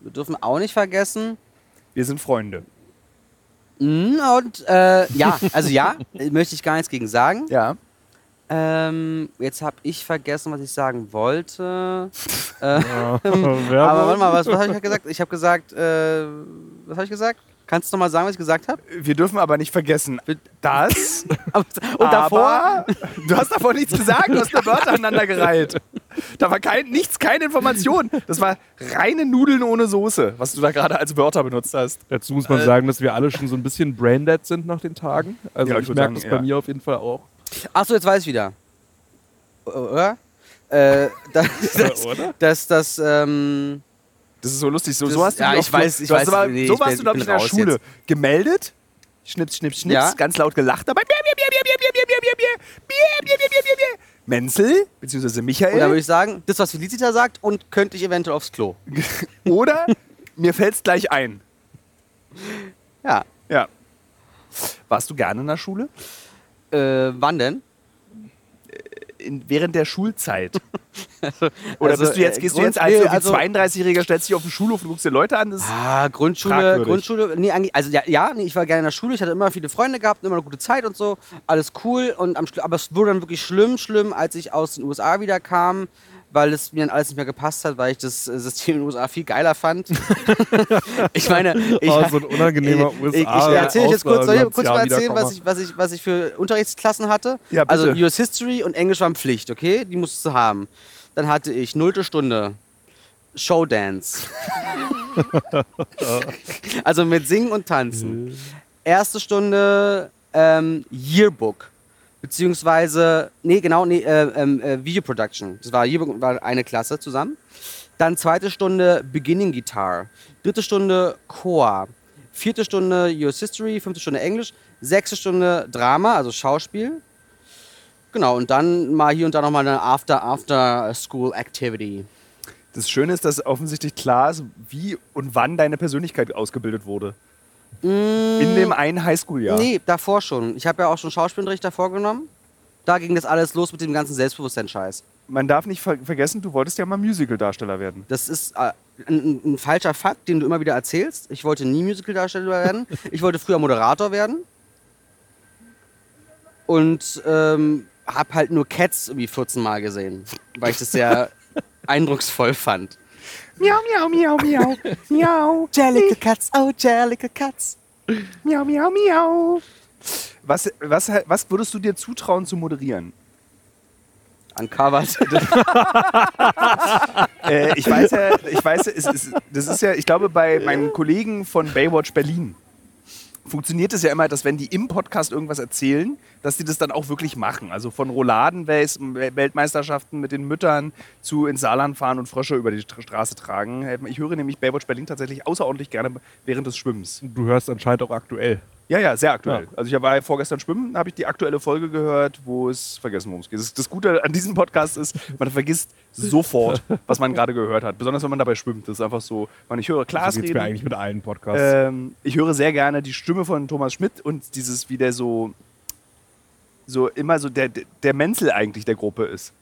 wir dürfen auch nicht vergessen, Wir sind Freunde. Mh, und äh, ja, also ja, (laughs) möchte ich gar nichts gegen sagen. Ja. Ähm, jetzt habe ich vergessen, was ich sagen wollte. (laughs) äh, Ja, (laughs) aber warte mal, was, was habe ich gesagt? Ich habe gesagt, äh, was habe ich gesagt? Kannst du noch mal sagen, was ich gesagt habe? Wir dürfen aber nicht vergessen, das. Und davor? Aber du hast davor nichts gesagt, du hast nur Wörter aneinander gereiht. Da war kein, nichts, keine Information. Das war reine Nudeln ohne Soße, was du da gerade als Wörter benutzt hast. Dazu muss man sagen, dass wir alle schon so ein bisschen braindead sind nach den Tagen. Also Ja, ich ich merke sagen, das ja. bei mir auf jeden Fall auch. Achso, jetzt weiß ich wieder. Oder? Äh, das, das, Oder? das, das, ähm, Das ist so lustig. So, Das- so hast du ja, ich weiß, ich du hast weiß, aber, nee, so ich warst bin- du, glaube ich, in der Schule. jetzt. Gemeldet, schnips, schnips, schnips, Ja. ganz laut gelacht dabei. Bier, Bier, Bier, Bier, Bier, Bier, Bier, Bier, Bier, Bier, Bier, Bier, Bier, Bier, Bier, Bier. Menzel, beziehungsweise und da Michael, würde ich sagen, das, was Felicita sagt, und könnte ich eventuell aufs Klo. (laughs) oder mir fällt's gleich ein. Ja. Ja. Warst du gerne in der Schule? Äh, wann denn? In, während der Schulzeit. (laughs) Oder also, bist du jetzt, äh, gehst du jetzt als nee, also- 32-Jähriger, stellst dich auf den Schulhof und guckst dir Leute an? Das Ah, Grundschule, Fragwürdig. Grundschule, nee, eigentlich, also ja, ja nee, ich war gerne in der Schule, ich hatte immer viele Freunde gehabt, immer eine gute Zeit und so, alles cool. Und am, aber es wurde dann wirklich schlimm, schlimm, als ich aus den USA wieder kam, weil es mir dann alles nicht mehr gepasst hat, weil ich das äh, System in den USA viel geiler fand. (laughs) ich meine, (laughs) ich, Oh, so ein unangenehmer ich, ich, ich USA erzähle euch jetzt kurz, soll ich kurz mal erzählen, was ich, was, ich, was ich für Unterrichtsklassen hatte? Ja. Also US History und Englisch waren Pflicht, okay? Die musst du haben. Dann hatte ich nullte Stunde Showdance. (laughs) also mit Singen und Tanzen. Erste Stunde ähm, Yearbook. Beziehungsweise, nee, genau, nee, äh, ähm, äh, Video Production. Das war war eine Klasse zusammen. Dann zweite Stunde Beginning Guitar. Dritte Stunde Chor. Vierte Stunde US History. Fünfte Stunde Englisch. Sechste Stunde Drama, also Schauspiel. Genau, und dann mal hier und da nochmal eine After-After-School-Activity. Das Schöne ist, dass offensichtlich klar ist, wie und wann deine Persönlichkeit ausgebildet wurde. In dem einen Highschool-Jahr. Mm. Nee, davor schon. Ich habe ja auch schon Schauspielunterricht davor genommen. Da ging das alles los mit dem ganzen Selbstbewusstsein-Scheiß. Man darf nicht ver vergessen, du wolltest ja mal Musical-Darsteller werden. Das ist äh, ein, ein falscher Fakt, den du immer wieder erzählst. Ich wollte nie Musical-Darsteller werden. (laughs) Ich wollte früher Moderator werden. Und ähm, habe halt nur Cats irgendwie 14 Mal gesehen, weil ich das sehr (laughs) eindrucksvoll fand. Miau, miau, miau, miau. (laughs) miau. Jellicle Cats, oh Jellicle Cats. Miau, miau, miau. Was, was, was würdest du dir zutrauen zu moderieren? Uncovered. (laughs) äh, ich weiß ja, ich weiß, es ist, das ist ja, ich glaube, bei meinen Kollegen von Baywatch Berlin funktioniert es ja immer, dass wenn die im Podcast irgendwas erzählen, dass die das dann auch wirklich machen. Also von Rouladen-Weltmeisterschaften mit den Müttern zu ins Saarland fahren und Frösche über die Stra- Straße tragen. Ich höre nämlich Baywatch Berlin tatsächlich außerordentlich gerne während des Schwimmens. Du hörst anscheinend auch aktuell. Ja, ja, sehr aktuell. Ja. Also ich war vorgestern schwimmen, habe ich die aktuelle Folge gehört, wo es vergessen, worum es geht. Das, Gute an diesem Podcast ist, man vergisst sofort, was man gerade gehört hat. Besonders wenn man dabei schwimmt. Das ist einfach so, man, ich höre Klaas so geht's reden. mir eigentlich mit allen Podcasts. Ähm, ich höre sehr gerne die Stimme von Thomas Schmidt und dieses, wie der so, so immer so der, der Menzel eigentlich der Gruppe ist.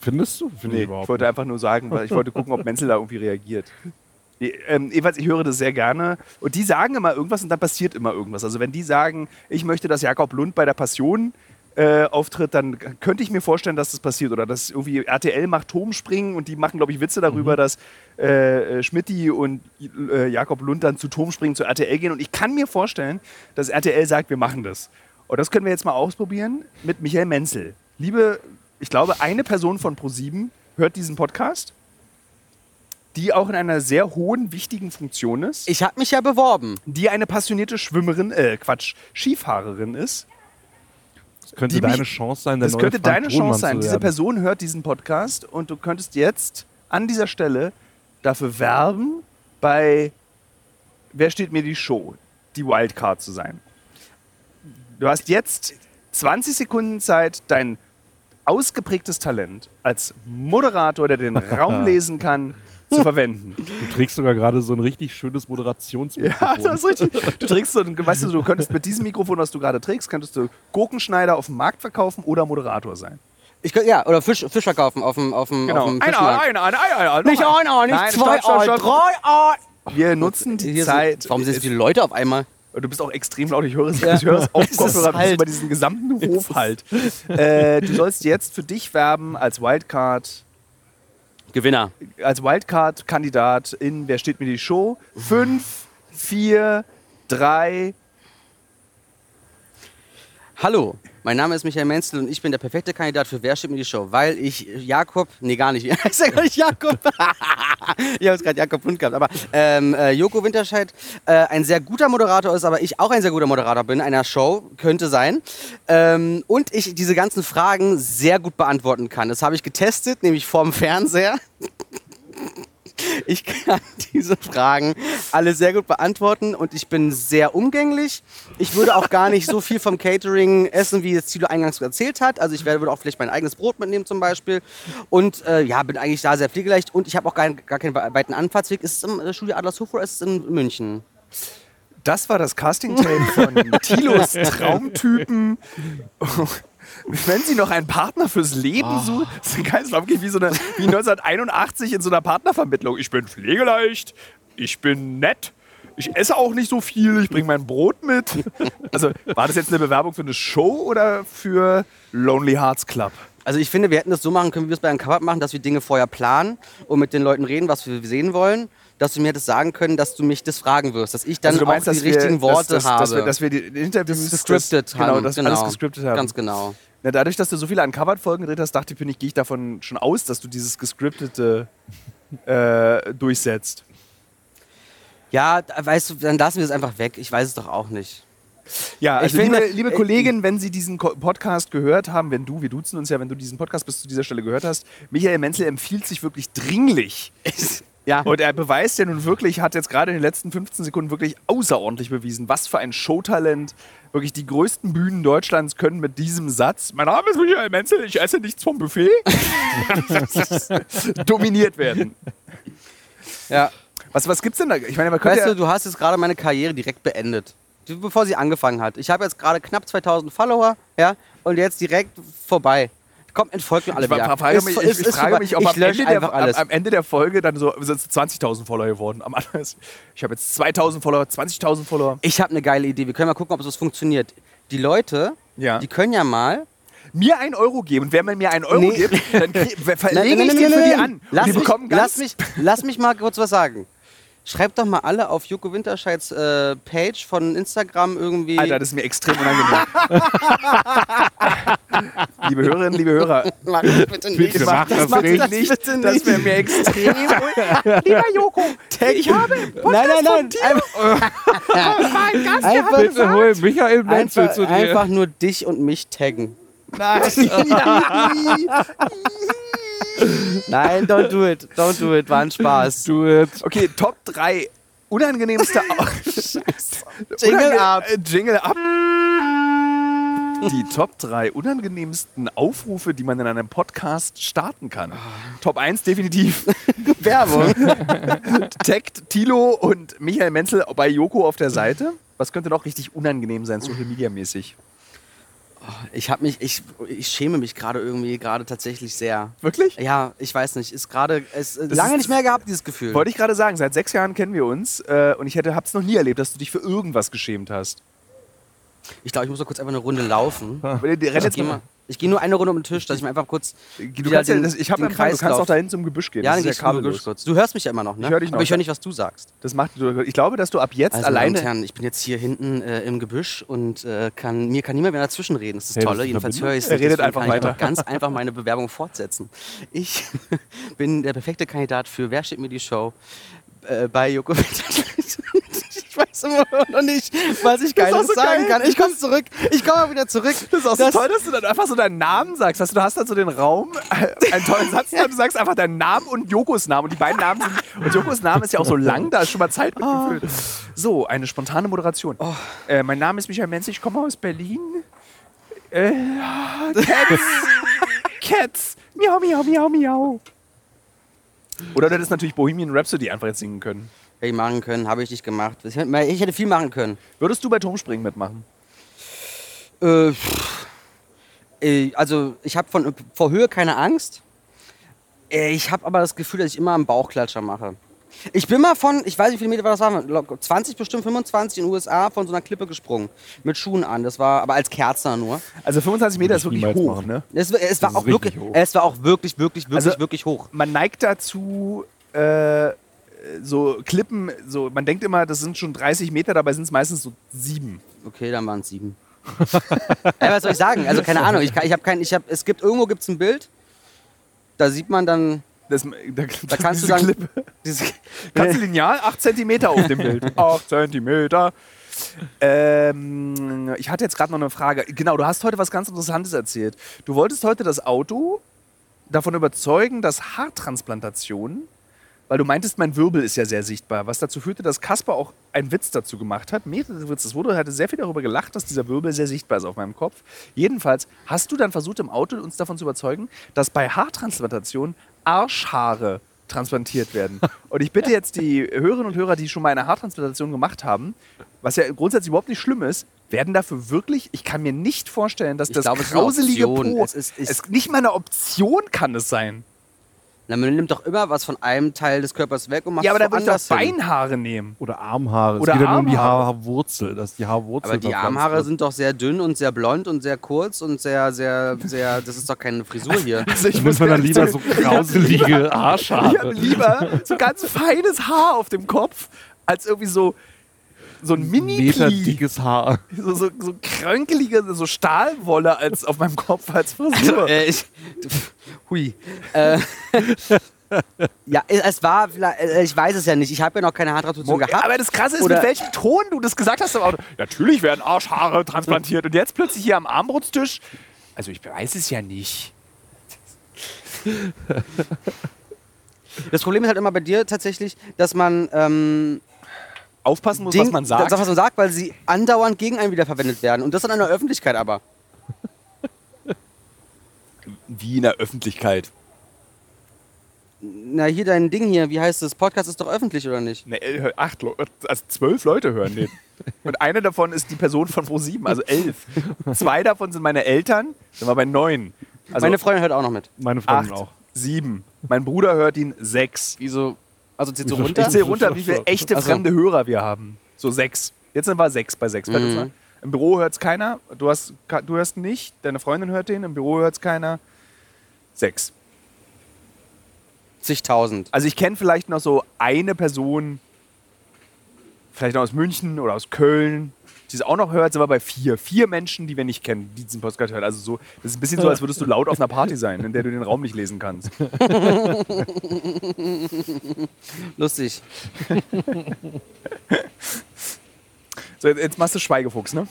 Findest du? Finde Nee, ich ich wollte einfach nur sagen, weil ich wollte gucken, ob Menzel da irgendwie reagiert. (laughs) Ähm, jedenfalls, ich höre das sehr gerne. Und die sagen immer irgendwas und dann passiert immer irgendwas. Also wenn die sagen, ich möchte, dass Jakob Lund bei der Passion äh, auftritt, dann könnte ich mir vorstellen, dass das passiert. Oder dass irgendwie RTL macht Turmspringen und die machen, glaube ich, Witze darüber, dass äh, äh, Schmidti und äh, Jakob Lund dann zu Turmspringen zu RTL gehen. Und ich kann mir vorstellen, dass RTL sagt, wir machen das. Und das können wir jetzt mal ausprobieren mit Michael Menzel. Liebe, ich glaube, eine Person von ProSieben hört diesen Podcast, die auch in einer sehr hohen, wichtigen Funktion ist, Ich habe mich ja beworben. die eine passionierte Schwimmerin, äh, Quatsch, Skifahrerin ist. Das könnte die mich- deine Chance sein, der Das neue könnte Frank deine Chance sein. Diese. Person hört diesen Podcast und du könntest jetzt an dieser Stelle dafür werben, bei Wer steht mir die Show, die Wildcard zu sein. Du hast jetzt 20 Sekunden Zeit, dein ausgeprägtes Talent als Moderator, der den Raum (laughs) lesen kann, zu verwenden. Du trägst sogar gerade so ein richtig schönes Moderationsmikrofon. Ja, das ist richtig. Du trägst so ein, weißt du, du könntest mit diesem Mikrofon, was du gerade trägst, könntest du Gurkenschneider auf dem Markt verkaufen oder Moderator sein. Ich, könnt- ja, oder Fisch, Fisch verkaufen auf dem, auf dem, auf dem Ein Ei, ein Ei, ein Ei, ein Ei. Nicht ein Ei, nicht Nein, zwei stopp, stopp, Ei, stopp. drei Ei. Wir nutzen die Hier Zeit. Sind, warum sind so viele Leute auf einmal? Du bist auch extrem laut. Ich höre es, ich höre es auf (laughs) Kopfhörer bis halt. über diesen gesamten Hof halt. (laughs) Äh, du sollst jetzt für dich werben als Wildcard, Gewinner. als Wildcard-Kandidat in Wer steht mir die Show? Fünf, vier, drei. Hallo, mein Name ist Michael Menzel und ich bin der perfekte Kandidat für Wer steht mir die Show, weil ich Jakob, nee gar nicht, (laughs) ich sag gar nicht Jakob, (laughs) ich habe es gerade Jakob Lund gehabt, aber ähm, äh, Joko Winterscheid äh, ein sehr guter Moderator ist, aber ich auch ein sehr guter Moderator bin einer Show, könnte sein ähm, und ich diese ganzen Fragen sehr gut beantworten kann. Das habe ich getestet, nämlich vorm Fernseher. Ich kann (laughs) diese Fragen alle sehr gut beantworten und ich bin sehr umgänglich. Ich würde auch gar nicht so viel vom Catering essen, wie es Thilo eingangs erzählt hat. Also ich werde, würde auch vielleicht mein eigenes Brot mitnehmen zum Beispiel. Und äh, ja, bin eigentlich da sehr pflegeleicht und ich habe auch gar, gar keinen weiten Anfahrtsweg. Ist es im äh, Studio Adlershof oder ist es in München? Das war das Casting-Tape von (laughs) Tilos Traumtypen. Wenn sie noch einen Partner fürs Leben suchen, das ist geil, das war wirklich wie, so eine, wie 1981 in so einer Partnervermittlung. Ich bin pflegeleicht, ich bin nett, ich esse auch nicht so viel, ich bringe mein Brot mit. Also war das jetzt eine Bewerbung für eine Show oder für Lonely Hearts Club? Also ich finde, wir hätten das so machen können, wie wir es bei einem Cover machen, dass wir Dinge vorher planen und mit den Leuten reden, was wir sehen wollen. Dass du mir hättest sagen können, dass du mich das fragen wirst, dass ich dann also meinst, auch die richtigen wir, Worte dass, dass, habe. Dass wir, dass wir die Interviews das gescriptet das, haben. Genau, dass wir alles gescriptet haben. Ganz genau. Na, dadurch, dass du so viele Uncovered-Folgen gedreht hast, dachte ich, bin ich, gehe ich davon schon aus, dass du dieses gescriptete äh, durchsetzt. Ja, weißt du, dann lassen wir es einfach weg. Ich weiß es doch auch nicht. Ja, also Ich finde- liebe, liebe äh, Kollegin, wenn Sie diesen Podcast gehört haben, wenn du, wir duzen uns ja, wenn du diesen Podcast bis zu dieser Stelle gehört hast, Michael Menzel empfiehlt sich wirklich dringlich. (laughs) Ja. Und er beweist ja nun wirklich, hat jetzt gerade in den letzten 15 Sekunden wirklich außerordentlich bewiesen, was für ein Showtalent. Wirklich die größten Bühnen Deutschlands können mit diesem Satz, mein Name ist Michael Menzel, ich esse nichts vom Buffet, (laughs) dominiert werden. ja. Was, was gibt's denn da? Ich meine, man könnte Weißt ja, du, du hast jetzt gerade meine Karriere direkt beendet. Bevor sie angefangen hat. Ich habe jetzt gerade knapp 2000 Follower, ja, und jetzt direkt vorbei. Kommt, entfolgt mir alle Ich, wieder. frage Ist- mich, ist- ich, ich frage mich, ob ich am, Ende der, am, am Ende der Folge dann so sind es 20.000 Follower geworden. Am ich habe jetzt 2.000 Follower, 20.000 Follower. Ich habe eine geile Idee. Wir können mal gucken, ob das funktioniert. Die Leute, Ja. die können ja mal. Mir einen Euro geben und wer mir einen Euro Nee. gibt, dann (laughs) verlege ich nein, für die an. Lass die mich, lass, mich, lass mich mal kurz was sagen. Schreibt doch mal alle auf Joko Winterscheids äh, Page von Instagram irgendwie. Alter, das ist mir extrem unangenehm. (laughs) liebe Hörerinnen, liebe Hörer, Mach das bitte nicht. Bitte mach das mach nicht. das bitte das nicht. wäre mir extrem (laughs) Lieber Joko, ich habe Nein, nein, nein. Einfach, einfach, Bitte hol Michael Menzel einfach, zu dir. einfach nur dich und mich taggen. Nein. (laughs) Nein, don't do it. Don't do it. War ein Spaß. Do it. Okay, Top 3 unangenehmste Au- (laughs) Jingle Unange- ab. Jingle ab. Die Top 3 unangenehmsten Aufrufe, die man in einem Podcast starten kann. Top 1 definitiv. (laughs) Werbung. Taggt Tilo und Michael Menzel bei Joko auf der Seite. Was könnte noch richtig unangenehm sein, Social Media mäßig? Ich habe mich, ich, ich schäme mich gerade irgendwie, gerade tatsächlich sehr. Wirklich? Ja, ich weiß nicht. Ist gerade, äh, Das lange ist- nicht mehr gehabt, dieses Gefühl. Wollte ich gerade sagen, seit sechs Jahren kennen wir uns äh, und ich hätte, hab's noch nie erlebt, dass du dich für irgendwas geschämt hast. Ich glaube, ich muss noch kurz einfach eine Runde laufen. (laughs) Renn Ich gehe ich gehe nur eine Runde um den Tisch, dass ich mir einfach kurz. Du kannst ja, den- das, ich habe den Empfang, du kannst auch dahin zum Gebüsch gehen. Ja, das dann ist ja du kabellos. kurz. Du hörst mich ja immer noch, ne? Ich hör dich noch. Aber ich höre nicht, was du sagst. Das macht, ich glaube, dass du ab jetzt Also, meine alleine. Und Herren, ich bin jetzt hier hinten äh, im Gebüsch und äh, kann, mir kann niemand mehr dazwischen reden. Das ist das Hey, Tolle. Jedenfalls höre ich es Er redet einfach kann ich weiter. aber ganz einfach meine Bewerbung fortsetzen. Ich (laughs) bin der perfekte Kandidat für Wer steht mir die Show äh, bei Joko Winterscheid. Ich weiß immer noch nicht, (laughs) was ich Geiles so sagen geil. kann. Ich komme zurück. Ich komme wieder zurück. Das ist auch so Das- toll, dass du dann einfach so deinen Namen sagst. Weißt du, du hast dann so den Raum, äh, einen tollen Satz, und du sagst einfach deinen Namen und Jokos Namen. Und die beiden Namen sind. Und Jokos Name ist ja auch so lang, da ist schon mal Zeit mitgefüllt. So, eine spontane Moderation. Äh, mein Name ist Michael Menz, ich komme aus Berlin. Äh, Cats. (laughs) Cats. Miau, miau, miau, miau. Oder du hättest natürlich Bohemian Rhapsody einfach jetzt singen können. Hätte ich machen können, habe ich nicht gemacht. Ich hätte viel machen können. Würdest du bei Turmspringen mitmachen? Äh, äh, also ich habe von vor Höhe keine Angst. Äh, ich habe aber das Gefühl, dass ich immer einen Bauchklatscher mache. Ich bin mal von, ich weiß nicht, wie viele Meter war das waren, locker 20 bestimmt 25 in den USA von so einer Klippe gesprungen. Mit Schuhen an. Das war aber als Kerzer nur. Also 25 Meter ist wirklich hoch, machen. ne? Es, war- es war auch wirklich, hoch. es war auch wirklich, wirklich, wirklich, Also- wirklich hoch. man neigt dazu, äh, so Klippen, so, man denkt immer, das sind schon 30 Meter, dabei sind es meistens so sieben. Okay, dann waren es sieben. (laughs) ja, was soll ich sagen? Also keine Ahnung. Ich, kann- ich habe kein, ich habe, es gibt irgendwo gibt's ein Bild. Da sieht man dann Das, da, Da kannst du sagen- Klippe. diese, Kannst du lineal 8 cm auf dem Bild. (laughs) 8 cm. Ähm, ich hatte jetzt gerade noch eine Frage. Genau, du hast heute was ganz Interessantes erzählt. Du wolltest heute das Auto davon überzeugen, dass Haartransplantationen, weil du meintest, mein Wirbel ist ja sehr sichtbar, was dazu führte, dass Kasper auch einen Witz dazu gemacht hat, mehrere Witze. Es wurde, er hatte sehr viel darüber gelacht, dass dieser Wirbel sehr sichtbar ist auf meinem Kopf. Jedenfalls hast du dann versucht, im Auto uns davon zu überzeugen, dass bei Haartransplantationen Arschhaare transplantiert werden. (laughs) Und ich bitte jetzt die Hörerinnen und Hörer, die schon mal eine Haartransplantation gemacht haben, was ja grundsätzlich überhaupt nicht schlimm ist, werden dafür wirklich, ich kann mir nicht vorstellen, dass Ich das glaube, grauselige. Po, ist- ist- nicht mal eine Option kann es sein. Na, man nimmt doch immer was von einem Teil des Körpers weg und macht Ja, aber es dann würde ich doch hin. Beinhaare nehmen. Oder Armhaare. Oder es geht ja nur um die Armhaare. Haarwurzel, dass die Haarwurzel Aber die verpflanzt Armhaare wird. sind doch sehr dünn und sehr blond und sehr kurz und sehr, sehr, sehr. Das ist doch keine Frisur hier. (laughs) Also ich Da muss man dann lieber so (laughs) grauselige Ich habe Haarschale. lieber so ganz feines Haar auf dem Kopf, als irgendwie so, so ein mini Meter dickes Haar. so, so, so krönkelige, so Stahlwolle als auf meinem Kopf als Frisur. äh, ich, hui. Äh, (laughs) ja, es war vielleicht, äh, ich weiß es ja nicht. Ich habe ja noch keine Haartransplantation gehabt. Aber das Krasse ist, Oder- mit welchem Ton du das gesagt hast im Auto. Natürlich werden Arschhaare transplantiert. Und jetzt plötzlich hier am Armbrutstisch. Also ich weiß es ja nicht. Das Problem ist halt immer bei dir tatsächlich, dass man ähm, Aufpassen muss, Ding- was man sagt. Das, was man sagt, weil sie andauernd gegen einen wiederverwendet werden. Und das dann in der Öffentlichkeit aber. (laughs) Wie in der Öffentlichkeit. Na, hier dein Ding hier, wie heißt das? Podcast ist doch öffentlich, oder nicht? Ne, acht Leute, also zwölf Leute hören den. (laughs) Und eine davon ist die Person von Pro7, also elf. Zwei davon sind meine Eltern, sind wir bei neun. Also Meine Freundin hört auch noch mit. Meine Freundin acht, auch. sieben. Mein Bruder hört ihn sechs. Wieso? Also so Wieso runter? Ich zähle runter, wie viele echte Ach so. fremde Hörer wir haben. So sechs. Jetzt sind wir sechs bei sechs. Mhm. Im Büro hört es keiner. Du, hast, du hörst ihn nicht. Deine Freundin hört den. Im Büro hört es keiner. Sechs. Zigtausend. Also ich kenne vielleicht noch so eine Person, vielleicht noch aus München oder aus Köln, die es auch noch hört, sind wir bei vier. Vier Menschen, die wir nicht kennen, die diesen Podcast hören. Also so, das ist ein bisschen so, als würdest du laut auf einer Party sein, in der du den Raum nicht lesen kannst. (laughs) Lustig. (laughs) So, jetzt- machst du Schweigefuchs, ne?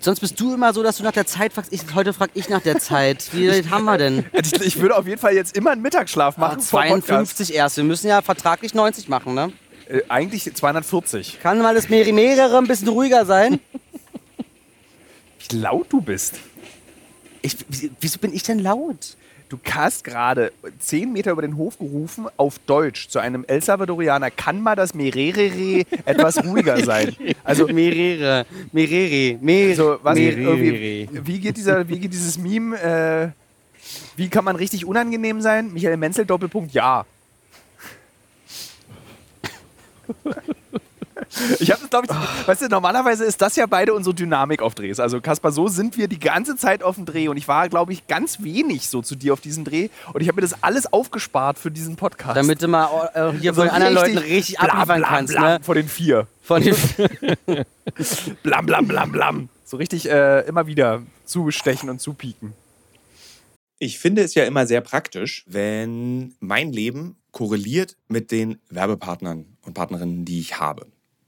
Sonst bist du immer so, dass du nach der Zeit fragst. Ich, heute frag ich nach der Zeit. Wie (laughs) weit haben wir denn? Ich, ich würde auf jeden Fall jetzt immer einen Mittagsschlaf machen. Podcast. 52 erst. Wir müssen ja vertraglich 90 machen, ne? Äh, eigentlich 240. Kann mal das Meri mehrere ein bisschen ruhiger sein? (laughs) Wie laut du bist. Ich, wieso bin ich denn laut? Du hast gerade 10 Meter über den Hof gerufen auf Deutsch zu einem El Salvadorianer. Kann mal das Merere (laughs) etwas ruhiger sein? Also, Merere, Merere, Mer so, was, Merere. wie, geht dieser, wie geht dieses Meme? Äh, wie kann man richtig unangenehm sein? Michael Menzel, Doppelpunkt, ja. Ich habe das, glaube ich, weißt du, normalerweise ist das ja beide unsere Dynamik auf Drehs. Also, Kaspar, so sind wir die ganze Zeit auf dem Dreh und ich war, glaube ich, ganz wenig so zu dir auf diesem Dreh und ich habe mir das alles aufgespart für diesen Podcast. Damit du mal äh, hier So von anderen richtig Leuten richtig blam, abliefern blam, kannst. blam, Ne? Vor den vier. Von den (laughs) Blam, blam, blam, blam. So richtig äh, immer wieder zustechen und zupieken. Ich finde es ja immer sehr praktisch, wenn mein Leben korreliert mit den Werbepartnern und Partnerinnen, die ich habe.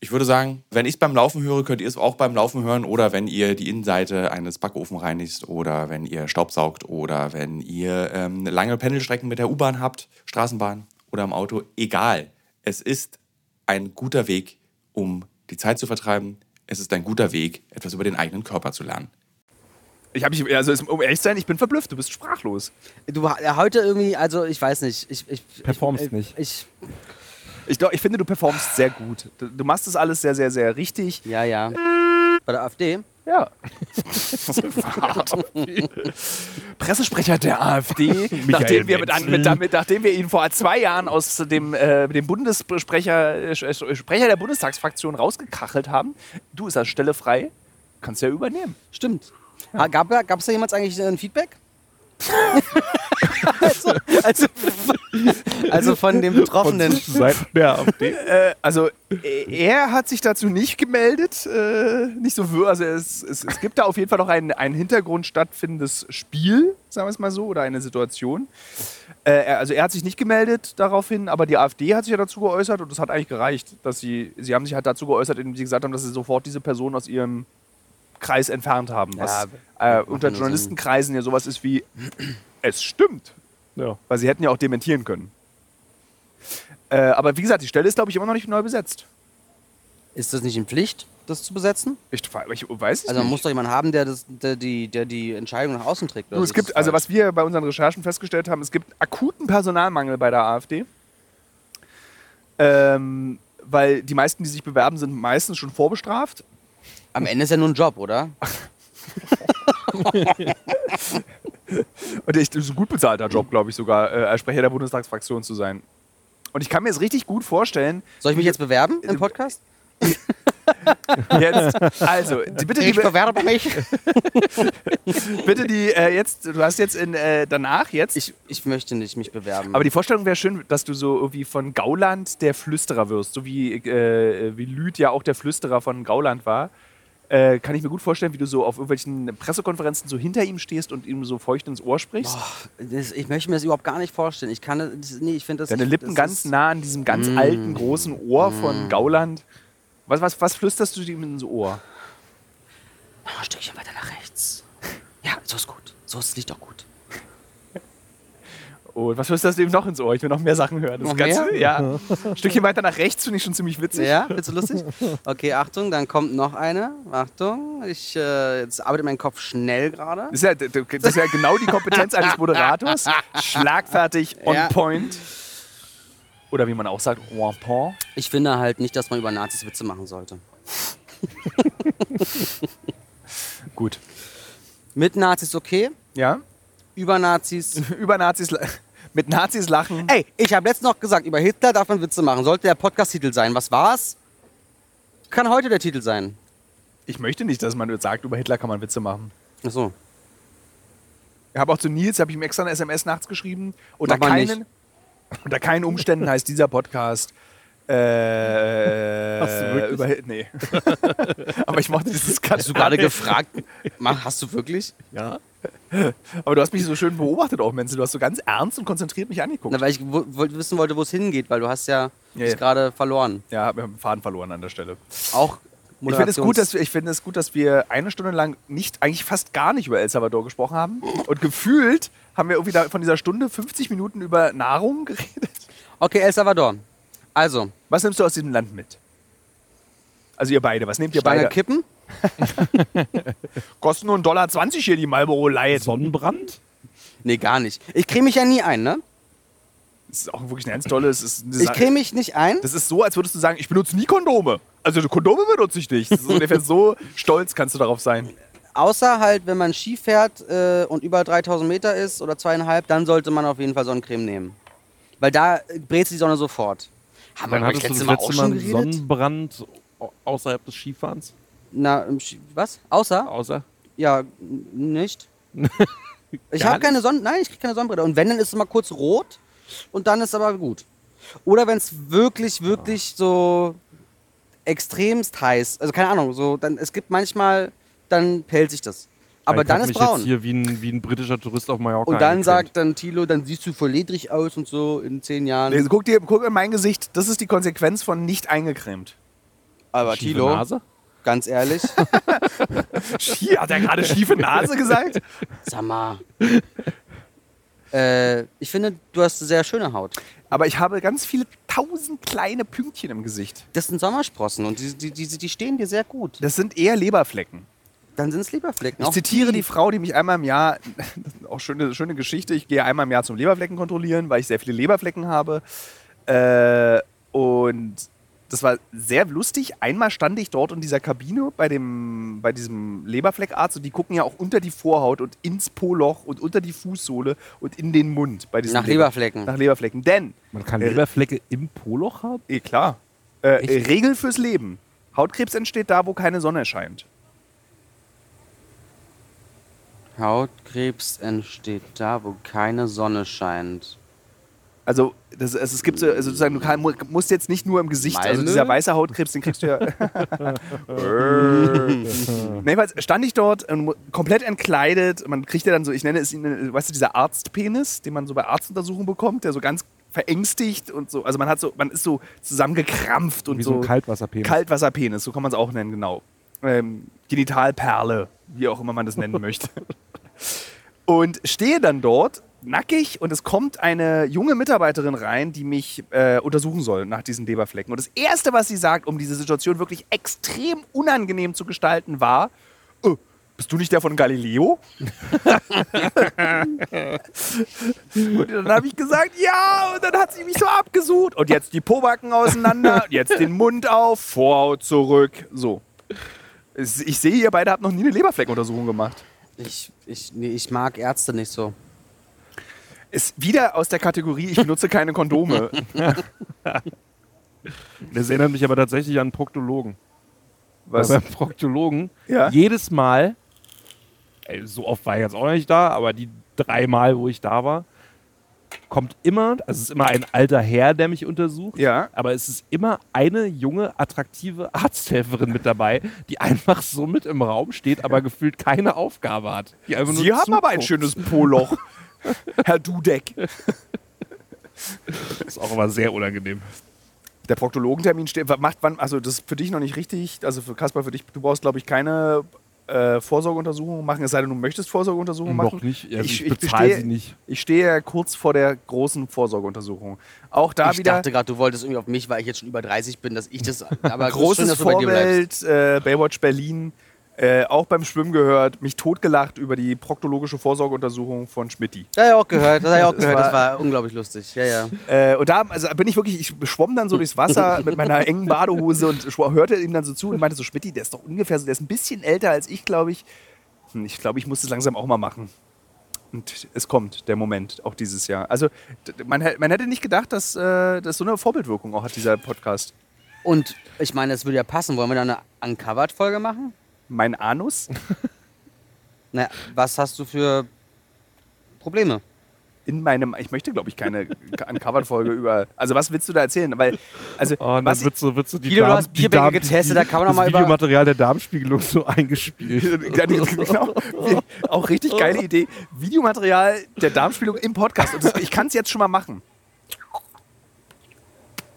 ich würde sagen, wenn ich es beim Laufen höre, könnt ihr es auch beim Laufen hören oder wenn ihr die Innenseite eines Backofen reinigt oder wenn ihr Staubsaugt oder wenn ihr ähm, lange Pendelstrecken mit der U-Bahn habt, Straßenbahn oder im Auto. Egal. Es ist ein guter Weg, um die Zeit zu vertreiben. Es ist ein guter Weg, etwas über den eigenen Körper zu lernen. Ich habe mich, also um ehrlich zu sein, ich bin verblüfft, du bist sprachlos. Du äh, heute irgendwie, also ich weiß nicht. Ich, ich, Performst ich, nicht. Ich, Ich, glaub, ich finde, du performst sehr gut. Du, du machst das alles sehr, sehr, sehr richtig. ja, ja. Bei der AfD? Ja. (laughs) Pressesprecher der AfD, nachdem wir, mit, mit, damit, nachdem wir ihn vor zwei Jahren aus dem, äh, dem Bundessprecher äh, Sprecher der Bundestagsfraktion rausgekachelt haben. Du ist als Stelle frei, kannst ja übernehmen. Stimmt. Ja. Gab es da jemals eigentlich ein Feedback? Also, also, also von dem Betroffenen. Seiten der AfD. Äh, also äh, er hat sich dazu nicht gemeldet, äh, nicht so also es, es, es gibt da auf jeden Fall noch ein, ein Hintergrund stattfindendes Spiel, sagen wir es mal so, oder eine Situation. Äh, also er hat sich nicht gemeldet daraufhin, aber die AfD hat sich ja dazu geäußert und das hat eigentlich gereicht, dass sie, sie haben sich halt dazu geäußert, indem sie gesagt haben, dass sie sofort diese Person aus ihrem Kreis entfernt haben, was Ja, äh, unter. Journalistenkreisen ja sowas ist wie, (clears throat) es stimmt. Ja. Weil sie hätten ja auch dementieren können. Äh, aber wie gesagt, die Stelle ist, glaube ich, immer noch nicht neu besetzt. Ist das nicht in Pflicht, das zu besetzen? Ich, ich weiß es Also man muss doch jemanden haben, der, das, der, die, der die Entscheidung nach außen trägt. du, es gibt, also was wir bei unseren Recherchen festgestellt haben, es gibt akuten Personalmangel bei der AfD. Ähm, weil die meisten, die sich bewerben, sind meistens schon vorbestraft. Am Ende ist ja nur ein Job, oder? Und ich, das ist ein gut bezahlter Job, glaube ich sogar, äh, als Sprecher der Bundestagsfraktion zu sein. Und ich kann mir jetzt richtig gut vorstellen, Soll ich mich jetzt bewerben im Podcast? (laughs) Jetzt, also, die- bitte, Ich die, bewerbe mich. (laughs) bitte die, äh, jetzt, du hast jetzt in, äh, danach jetzt. Ich, ich möchte nicht mich bewerben. aber die Vorstellung wäre schön, dass du so irgendwie von Gauland der Flüsterer wirst, so wie, äh, wie Lüth ja auch der Flüsterer von Gauland war. Äh, kann ich mir gut vorstellen, wie du so auf irgendwelchen Pressekonferenzen so hinter ihm stehst und ihm so feucht ins Ohr sprichst. das, ich möchte mir das überhaupt gar nicht vorstellen. Ich kann das, nee, ich finde das. Deine ich, Lippen das ganz nah an diesem ganz Mm. alten, großen Ohr von Gauland. Was, was, was flüsterst du ihm ins Ohr? Oh, ein Stückchen weiter nach rechts. Ja, so ist gut. So ist das Lied doch gut. Und was flüsterst du ihm noch ins Ohr? Ich will noch mehr Sachen hören. Das Noch Ganze, mehr? Ja. (laughs) Ein Stückchen weiter nach rechts finde ich schon ziemlich witzig. Ja, findest du lustig? Okay, Achtung, dann kommt noch eine. Achtung, ich äh, jetzt arbeitet mein Kopf schnell gerade. Das ist, ja, das ist ja genau die Kompetenz eines Moderators. Schlagfertig, on Ja. point. Oder wie man auch sagt, en point. Ich finde halt nicht, dass man über Nazis Witze machen sollte. (laughs) Gut. Mit Nazis okay, Ja? über Nazis. (laughs) Über Nazis, mit Nazis lachen. Ey, ich habe letztens noch gesagt, über Hitler darf man Witze machen. Sollte der Podcast-Titel sein. Was war's? Kann heute der Titel sein. Ich möchte nicht, dass man sagt, über Hitler kann man Witze machen. Achso. Ich habe auch zu Nils, habe ich ihm extra eine SMS nachts geschrieben. Unter keinen, unter keinen Umständen heißt dieser Podcast äh, Hast du wirklich? über Nee. (laughs) Aber ich mochte dieses Hast du gerade gefragt? Hast du wirklich? Ja. Aber du hast mich so schön beobachtet auch, Menzel. Du hast so ganz ernst und konzentriert mich angeguckt. Na, weil ich wissen wollte, wo es hingeht, weil du hast ja, ja. gerade verloren. Ja, wir haben den Faden verloren an der Stelle. Auch Ich finde es gut, dass wir, ich finde es gut, dass wir eine Stunde lang nicht, eigentlich fast gar nicht über El Salvador gesprochen haben. Und gefühlt haben wir irgendwie da von dieser Stunde 50 Minuten über Nahrung (laughs) geredet. Okay, El Salvador. Also, Was nimmst du aus diesem Land mit? Also ihr beide, was nehmt ihr Stange beide? kippen. (laughs) Kosten nur 1,20 Dollar hier die Marlboro Light. Sonnenbrand? Nee, gar nicht. Ich creme mich ja nie ein, ne? Das ist auch wirklich eine ganz tolle. Es ist eine Ich creme mich nicht ein. das ist so, als würdest du sagen, ich benutze nie Kondome. Also Kondome benutze ich nicht. Das ist ungefähr so (laughs) stolz kannst du darauf sein. Außer halt, wenn man Ski fährt äh, und über 3000 Meter ist oder zweieinhalb, dann sollte man auf jeden Fall Sonnencreme nehmen. Weil da äh, brät die Sonne sofort. Haben wir Wann glaub ich, hattest du letztes das Mal letzte auch schon geredet? Sonnenbrand au- außerhalb des Skifahrens? Na, was? Außer? Außer? Ja, nicht. (laughs) Ich habe keine Sonnen... Nein, ich kriege keine Sonnenbrille. Und wenn, dann ist es mal kurz rot und dann ist aber gut. Oder wenn es wirklich, wirklich so extremst heiß, also keine Ahnung, so, dann, es gibt manchmal, dann pellt sich das. Aber dann ist mich braun. jetzt hier wie ein, wie ein britischer Tourist auf Mallorca Und dann sagt dann Tilo, dann siehst du voll ledrig aus und so in zehn Jahren. Nee, guck dir guck in mein Gesicht. Das ist die Konsequenz von nicht eingecremt. Aber Schiefe Tilo, Nase? ganz ehrlich, (laughs) Hat er gerade schiefe Nase gesagt? sag mal. äh, ich finde, du hast eine sehr schöne Haut. Aber ich habe ganz viele tausend kleine Pünktchen im Gesicht. Das sind Sommersprossen und die, die, die, die stehen dir sehr gut. Das sind eher Leberflecken. Dann sind es Leberflecken. Ich Auch zitiere die Frau, die mich einmal im Jahr, auch schöne, schöne Geschichte, ich gehe einmal im Jahr zum Leberflecken kontrollieren, weil ich sehr viele Leberflecken habe. Äh, und das war sehr lustig. Einmal stand ich dort in dieser Kabine bei, dem, bei diesem Leberfleckarzt und die gucken ja auch unter die Vorhaut und ins Po-Loch und unter die Fußsohle und in den Mund. Bei diesen Nach Leber- Leberflecken. Nach Leberflecken. Denn, Man kann Äh, Leberflecke im Poloch haben? eh klar, äh? Regel fürs Leben. Hautkrebs entsteht da, wo keine Sonne scheint. Hautkrebs entsteht da, wo keine Sonne scheint. Also, das, also es gibt so, also sozusagen, du kann, mu- musst jetzt nicht nur im Gesicht, also Malmö? dieser weiße Hautkrebs, den kriegst du ja. nee, (laughs) (laughs) jedenfalls stand ich dort ähm, komplett entkleidet. Man kriegt ja dann so, ich nenne es, ihn, weißt du, dieser Arztpenis, den man so bei Arztuntersuchungen bekommt, der so ganz verängstigt und so, also man hat so, man ist so zusammengekrampft und Wie so ein Kaltwasserpenis. Kaltwasserpenis, so kann man es auch nennen, genau. Ähm, Genitalperle, wie auch immer man das nennen (laughs) möchte. Und stehe dann dort nackig und es kommt eine junge Mitarbeiterin rein, die mich äh, untersuchen soll nach diesen Leberflecken. Und das Erste, was sie sagt, um diese Situation wirklich extrem unangenehm zu gestalten, war, "Oh, bist du nicht der von Galileo? (laughs) und dann habe ich gesagt, ja, und dann hat sie mich so abgesucht. Und jetzt die Pobacken auseinander, jetzt den Mund auf, Vorhaut zurück. So. Ich sehe, ihr beide habt noch nie eine Leberfleckenuntersuchung gemacht. Ich, ich, nee, ich mag Ärzte nicht so. Ist wieder aus der Kategorie, ich benutze keine Kondome. (laughs) Das erinnert mich aber tatsächlich an einen Proktologen. Was? beim Proktologen Ja. jedes Mal, ey, so oft war ich jetzt auch nicht da, aber die drei Mal, wo ich da war, kommt immer, also es ist immer ein alter Herr, der mich untersucht, Ja. aber es ist immer eine junge, attraktive Arzthelferin mit dabei, die einfach so mit im Raum steht, aber gefühlt keine Aufgabe hat. Sie haben aber ein schönes Poloch, (laughs) Herr Dudek. Das ist auch immer sehr unangenehm. Der Proktologentermin steht, macht wann, also das ist für dich noch nicht richtig, also für Kaspar, für dich, du brauchst, glaube ich, keine äh, Vorsorgeuntersuchung machen, es sei denn, du möchtest Vorsorgeuntersuchung machen. Noch nicht, also ich, ich bezahle bestehe- sie nicht. Ich stehe ja kurz vor der großen Vorsorgeuntersuchung. Auch da ich wieder dachte gerade, du wolltest irgendwie auf mich, weil ich jetzt schon über 30 bin, dass ich das. (laughs) Aber großes schön, dass du bei dir bleibst. Vorbild, äh, Baywatch Berlin, äh, auch beim Schwimmen gehört, mich totgelacht über die proktologische Vorsorgeuntersuchung von Schmidti. Das habe ich auch gehört, das habe ich auch (laughs) gehört, das war- unglaublich lustig. Ja, ja. Äh, und da also bin ich wirklich, ich schwamm dann so durchs Wasser (laughs) mit meiner engen Badehose und hörte ihm dann so zu und meinte so, Schmidti, der ist doch ungefähr so, der ist ein bisschen älter als ich, glaube ich. Hm, Ich glaube, ich muss das langsam auch mal machen. Und es kommt, der Moment, auch dieses Jahr. Also man, man hätte nicht gedacht, dass äh, das so eine Vorbildwirkung auch hat, dieser Podcast. Und ich meine, das würde ja passen. Wollen wir da eine Uncovered-Folge machen? Mein Anus (laughs) Na, was hast du für Probleme? in meinem, ich möchte, glaube ich, keine (laughs) Uncovered-Folge über, also was willst du da erzählen? Weil, also, Oh, was wird so, wird so die Guido, du Darm- hast die Bierbänke Darm- getestet, die- da kann man noch das mal über- Videomaterial der Darmspiegelung so eingespielt. (laughs) Genau. Auch richtig geile Idee. Videomaterial der Darmspielung im Podcast. Und das, ich kann es jetzt schon mal machen.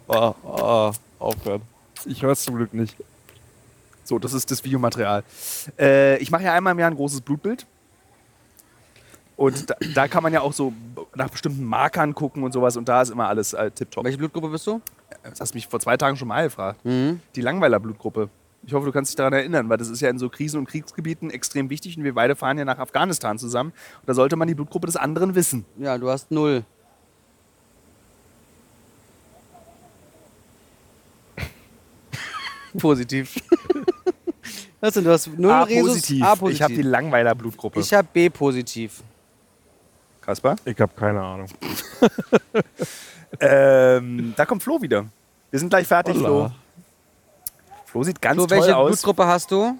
Oh, oh, aufhören. Ich höre es zum Glück nicht. So, das ist das Videomaterial. Äh, ich mache ja einmal im Jahr ein großes Blutbild. Und da, da kann man ja auch so nach bestimmten Markern gucken und sowas. Und da ist immer alles äh, tipptopp. Welche Blutgruppe bist du? Das hast du mich vor zwei Tagen schon mal gefragt. Mhm. Die Langweiler-Blutgruppe. Ich hoffe, du kannst dich daran erinnern, weil das ist ja in so Krisen- und Kriegsgebieten extrem wichtig. Und wir beide fahren ja nach Afghanistan zusammen. Und da sollte man die Blutgruppe des anderen wissen. Ja, du hast null. (laughs) Positiv. (laughs) Was denn, du hast null A Resus? positiv. A Ich habe die positiv. Langweiler-Blutgruppe. Ich habe B positiv. Kaspar? Ich habe keine Ahnung. (laughs) Ähm, da kommt Flo wieder. Wir sind gleich fertig, Holla. Flo. Flo sieht ganz So, toll welche aus. Blutgruppe hast du?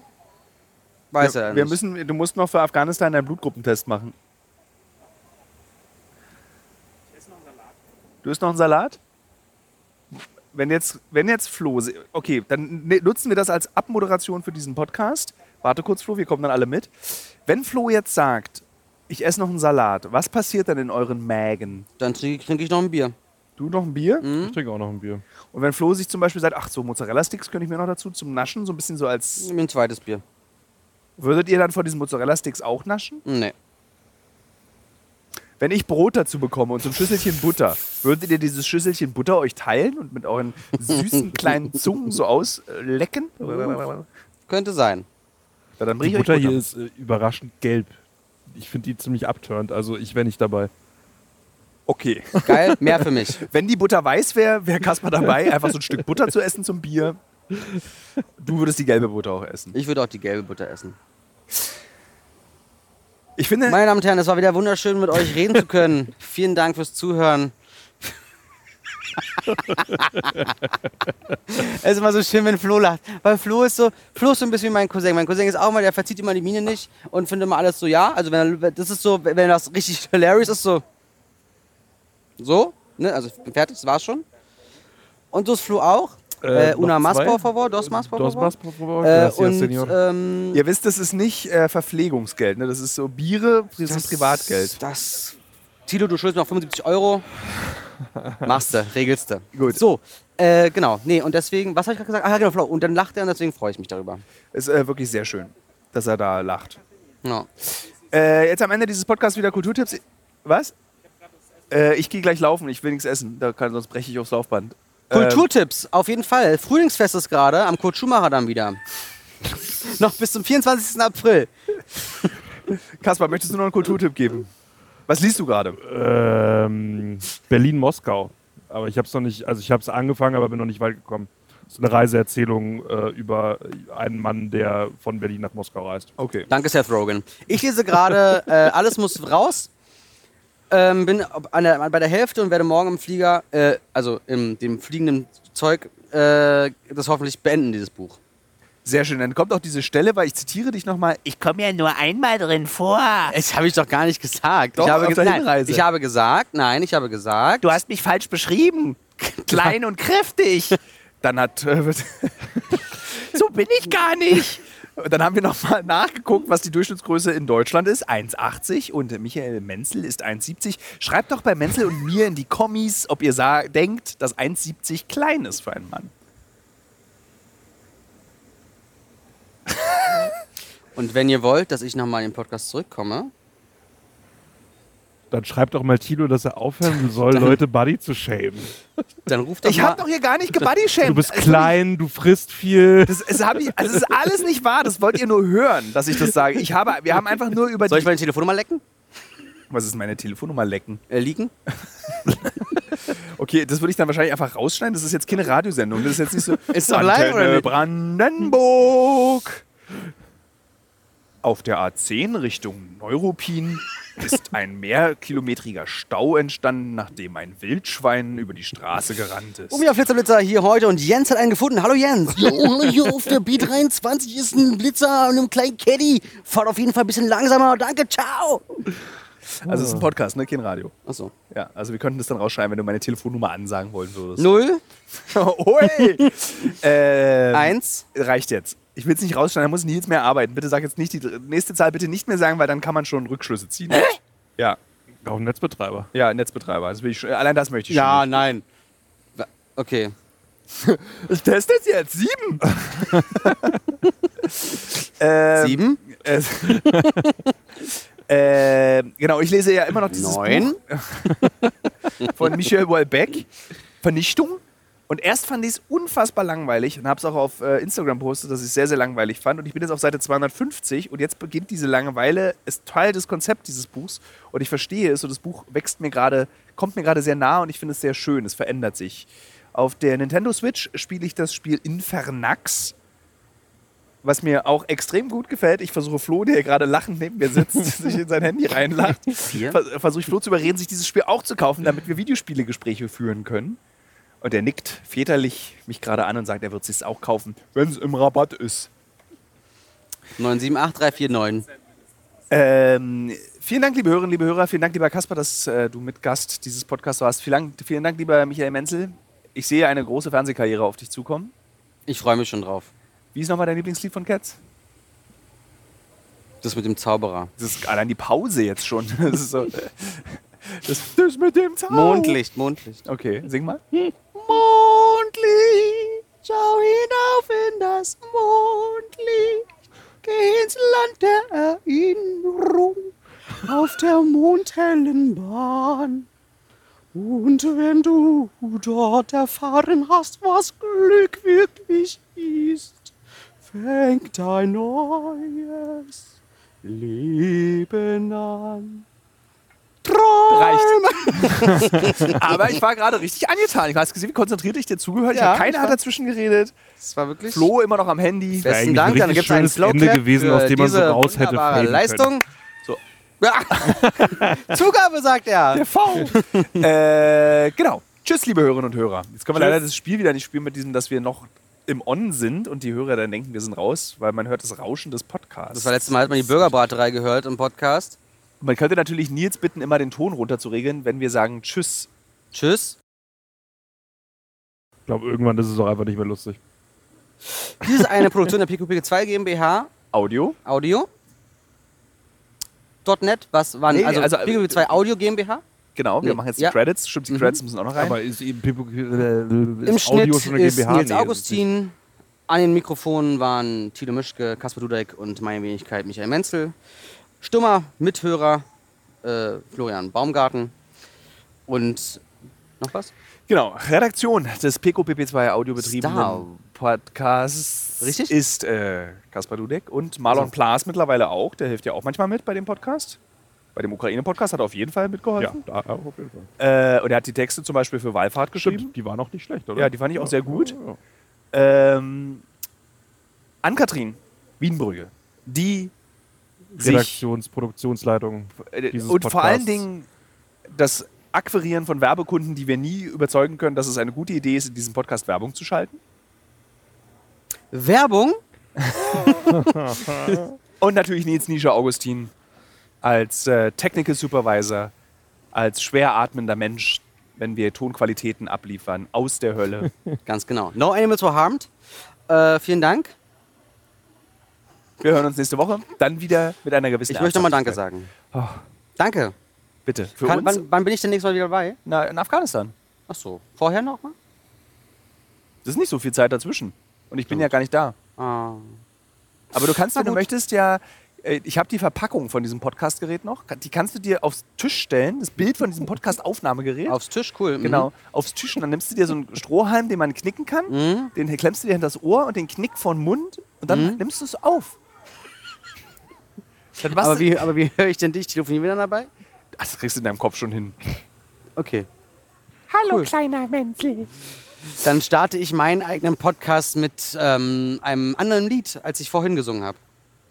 Weiß er wir, wir nicht. müssen, du musst noch für Afghanistan einen Blutgruppentest machen. Du isst noch einen Salat? Wenn jetzt, wenn jetzt Flo, okay, dann ne- nutzen wir das als Abmoderation für diesen Podcast. Warte kurz, Flo, wir kommen dann alle mit. Wenn Flo jetzt sagt, ich esse noch einen Salat, was passiert dann in euren Mägen? Dann trinke trinke ich noch ein Bier. Du noch ein Bier? Mhm. Ich trinke auch noch ein Bier. Und wenn Flo sich zum Beispiel sagt, ach so, Mozzarella-Sticks könnte ich mir noch dazu zum Naschen, so ein bisschen so als. Ein zweites Bier. Würdet ihr dann von diesen Mozzarella-Sticks auch naschen? Nee. Wenn ich Brot dazu bekomme und so ein Schüsselchen Butter, würdet ihr dieses Schüsselchen Butter euch teilen und mit euren süßen kleinen Zungen so auslecken? Könnte sein. Ja, dann Die Butter Butter. hier ist äh, überraschend gelb. Ich finde die ziemlich abturnt, also ich wäre nicht dabei. Okay. Geil, mehr für mich. (laughs) Wenn die Butter weiß wäre, wäre Kaspar dabei, einfach so ein Stück Butter zu essen zum Bier. Du würdest die gelbe Butter auch essen. Ich würde auch die gelbe Butter essen. Ich finde, Meine Damen und Herren, es war wieder wunderschön, mit euch reden zu können. (laughs) Vielen Dank fürs Zuhören. (laughs) es ist immer so schön, wenn Flo lacht. Weil Flo ist so, Flo ist so ein bisschen wie mein Cousin. Mein Cousin ist auch mal, der verzieht immer die Miene nicht und findet immer alles so, ja. Also wenn er, das ist so, wenn das richtig hilarious ist, so. So, ne? Also ich bin fertig, das war's schon. Und so ist Flo auch. Äh, noch una más, por favor, dos más, por Dos favor. más, por favor. Äh, Gracias, und ähm, ihr wisst, das ist nicht äh, Verpflegungsgeld. Ne? Das ist so Biere, das ist Privatgeld. Das. Tilo, du schuldest mir noch 75 Euro. (laughs) Machst du, regelst du. Gut. So, äh, genau. Nee, und deswegen, was habe ich gerade gesagt? Ach ja, genau, Flo. Und dann lacht er und deswegen freue ich mich darüber. Ist äh, wirklich sehr schön, dass er da lacht. Ja. Äh, jetzt am Ende dieses Podcasts wieder Kulturtipps. Was? Äh, ich gehe gleich laufen, ich will nichts essen, da kann, sonst breche ich aufs Laufband. Kulturtipps, auf jeden Fall. Frühlingsfest ist gerade, am Kurt Schumacher dann wieder. (laughs) noch bis zum 24. April. Kaspar, möchtest du noch einen Kulturtipp geben? Was liest du gerade? Ähm, Berlin-Moskau. Aber ich habe es noch nicht, also ich habe es angefangen, aber bin noch nicht weit gekommen. Das ist eine Reiseerzählung äh, über einen Mann, der von Berlin nach Moskau reist. Okay. Danke, Seth Rogen. Ich lese gerade äh, Alles muss raus. Ähm, bin an der, bei der Hälfte und werde morgen im Flieger, äh, also in dem fliegenden Zeug, äh, das hoffentlich beenden, dieses Buch. Sehr schön. Dann kommt auch diese Stelle, weil ich zitiere dich nochmal. Ich komme ja nur einmal drin vor. Das habe ich doch gar nicht gesagt. Doch, ich, habe auf der nein, ich habe gesagt, nein, ich habe gesagt, Du hast mich falsch beschrieben. (laughs) Klein und kräftig. Dann hat. Äh, (laughs) so bin ich gar nicht. Und dann haben wir nochmal nachgeguckt, was die Durchschnittsgröße in Deutschland ist. 1,80 und Michael Menzel ist 1,70. Schreibt doch bei Menzel und mir in die Kommis, ob ihr denkt, dass 1,70 klein ist für einen Mann. und wenn ihr wollt, dass ich nochmal in den Podcast zurückkomme, Dann schreibt doch mal Tilo, dass er aufhören (laughs) soll, Leute Buddy zu shamen. dann ruft doch Ich habe doch hier gar nicht gebodyshamed. Du bist Also, klein, du frisst viel. Das, es hab ich, also ist alles nicht wahr. Das wollt ihr nur hören, dass ich das sage. Ich habe, wir haben einfach nur über Soll ich meine Telefonnummer lecken? Was ist meine Telefonnummer lecken? Äh, liegen? (laughs) Okay, das würde ich dann wahrscheinlich einfach rausschneiden. Das ist jetzt keine Radiosendung. Das ist jetzt nicht so. (laughs) Ist doch live, oder nicht? Brandenburg. Auf der A10 Richtung Neuruppin ist ein mehrkilometriger Stau entstanden, nachdem ein Wildschwein über die Straße gerannt ist. Oh ja, Flitzerblitzer hier heute und Jens hat einen gefunden. Hallo Jens. Jo, hallo, hier auf der B23 ist ein Blitzer und einem kleinen Caddy. Fahrt auf jeden Fall ein bisschen langsamer. Danke, ciao. Also es ist ein Podcast, ne? Kein Radio. Achso. Ja, also wir könnten das dann rausschreiben, wenn du meine Telefonnummer ansagen wollen würdest. Null, (laughs) Ui! (laughs) ähm, eins, Reicht jetzt. Ich will es nicht rausschneiden, da muss Nils mehr arbeiten. Bitte sag jetzt nicht die nächste Zahl bitte nicht mehr sagen, weil dann kann man schon Rückschlüsse ziehen. Ja, Auch ein Netzbetreiber. ja, Netzbetreiber. Das will ich schon, allein das möchte ich Ja, schon. nein. Wa- Okay. Ich teste es jetzt. Sieben. (laughs) ähm, Sieben, Äh, (laughs) äh, genau, ich lese ja immer noch dieses neun. Buch (laughs) von Michel Houellebecq, Vernichtung. Und erst fand ich es unfassbar langweilig und habe es auch auf äh, Instagram postet, dass ich es sehr, sehr langweilig fand. Und ich bin jetzt auf Seite 250 und jetzt beginnt diese Langeweile, ist Teil des Konzepts dieses Buchs. Und ich verstehe es und das Buch wächst mir gerade, kommt mir gerade sehr nah und ich finde es sehr schön. Es verändert sich. Auf der Nintendo Switch spiele ich das Spiel Infernax was mir auch extrem gut gefällt. Ich versuche Flo, der hier gerade lachend neben mir sitzt, (laughs) sich in sein Handy reinlacht, versuche ich Flo zu überreden, sich dieses Spiel auch zu kaufen, damit wir Videospielegespräche führen können. Und er nickt väterlich mich gerade an und sagt, er wird es sich auch kaufen, wenn es im Rabatt ist. 978349. Ähm, vielen Dank, liebe Hörerinnen, liebe Hörer. Vielen Dank, lieber Kasper, dass äh, du mit Gast dieses Podcasts warst. Vielen Dank, vielen Dank, lieber Michael Menzel. Ich sehe eine große Fernsehkarriere auf dich zukommen. Ich freue mich schon drauf. Wie ist nochmal dein Lieblingslied von Cats? Das mit dem Zauberer. Das ist allein die Pause jetzt schon. (laughs) Das ist so. Das, das mit dem Zauber. Mondlicht, Mondlicht. Okay, sing mal. Mondlicht, schau hinauf in das Mondlicht, geh ins Land der Erinnerung auf der mondhellen Bahn. Und wenn du dort erfahren hast, was Glück wirklich ist, fängt ein neues Leben an. Reicht. (laughs) Aber ich war gerade richtig angetan. Ich hast gesehen, wie konzentriert ich dir zugehört. Ja, ich keiner ich hat dazwischen geredet. Das war wirklich Flo immer noch am Handy. Besten Dank, dann gibt es einen Slow Ende gewesen, aus dem man so raus hätte Leistung. So. (laughs) Ja. Zugabe, sagt er. Der V. (laughs) äh, genau. Tschüss, liebe Hörerinnen und Hörer. Jetzt können wir Tschüss. leider das Spiel wieder nicht spielen mit diesem, dass wir noch im On sind und die Hörer dann denken, wir sind raus, weil man hört das Rauschen des Podcasts. Das war letztes Mal, hat man die Bürgerbraterei gehört im Podcast. Man könnte natürlich Nils bitten, immer den Ton runterzuregeln, wenn wir sagen Tschüss. Tschüss. Ich glaube, irgendwann ist es auch einfach nicht mehr lustig. Dies ist eine Produktion der PQP2 GmbH Audio. Audio. .net, was waren, Nee, also, also, PQP2 Audio GmbH. Genau, wir Nee, machen jetzt ja. die Credits. Stimmt, die Mhm. Credits müssen auch noch rein. Aber ist eben Pipo, äh, Im ist Schnitt Audio schon eine ist GmbH? Nils Nee, Augustin. An den Mikrofonen waren Tilo Mischke, Kasper Dudek und meine Wenigkeit Michael Menzel. Stummer Mithörer äh, Florian Baumgarten. Und noch was? Genau, Redaktion des PQPP2 audiobetriebenen Star. Podcasts Richtig? ist äh, Kaspar Dudek und Marlon Also. Plas mittlerweile auch. Der hilft ja auch manchmal mit bei dem Podcast. Bei dem Ukraine-Podcast hat er auf jeden Fall Ja, mitgeholfen. da, auf jeden Fall. Äh, und er hat die Texte zum Beispiel für Wallfahrt geschrieben. Stimmt, die waren auch nicht schlecht, oder? Ja, die fand ich auch sehr gut. Ja, ja. Ähm, Ann-Kathrin Wienbrügge, die Redaktions-, Produktionsleitung. Äh, dieses und vor allen Podcasts. Dingen das Akquirieren von Werbekunden, die wir nie überzeugen können, dass es eine gute Idee ist, in diesem Podcast Werbung zu schalten. Werbung (laughs) Und natürlich Nils Nische Augustin als äh, Technical Supervisor, als schwer atmender Mensch, wenn wir Tonqualitäten abliefern aus der Hölle. (laughs) Ganz genau. No Animals Were Harmed. Äh, vielen Dank. Wir hören uns nächste Woche. Dann wieder mit einer gewissen Ich möchte nochmal Danke sagen. Danke. Bitte. Für Kann, uns? wann, wann bin ich denn nächstes Mal wieder dabei? Na, in Afghanistan. Ach so. Vorher noch mal? Das ist nicht so viel Zeit dazwischen. Und ich bin ja gar nicht da. Ah. Aber du kannst, wenn du möchtest, ja. äh, Ich habe die Verpackung von diesem Podcastgerät noch. Die kannst du dir aufs Tisch stellen. Das Bild von diesem Podcast-Aufnahmegerät. Aufs Tisch, cool. Mhm. Genau, aufs Tisch. Und dann nimmst du dir so einen Strohhalm, den man knicken kann. Mhm. Den klemmst du dir hinter das Ohr und den Knick vor den Mund. Und dann Mhm. nimmst du es auf. Aber wie, aber wie höre ich denn dich? Telefonieren wir dann dabei? Ach, das kriegst du in deinem Kopf schon hin. Okay. Hallo, Cool. kleiner Menzel. Dann starte ich meinen eigenen Podcast mit ähm, einem anderen Lied, als ich vorhin gesungen habe.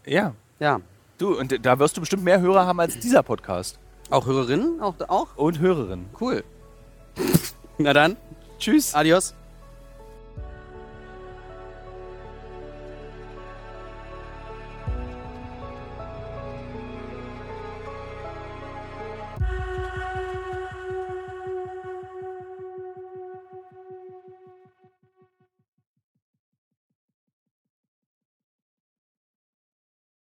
Ja. Ja. Du, und da wirst du bestimmt mehr Hörer haben als dieser Podcast. Auch Hörerinnen? Auch, auch? Und Hörerinnen. Cool. Na dann, Tschüss. adios.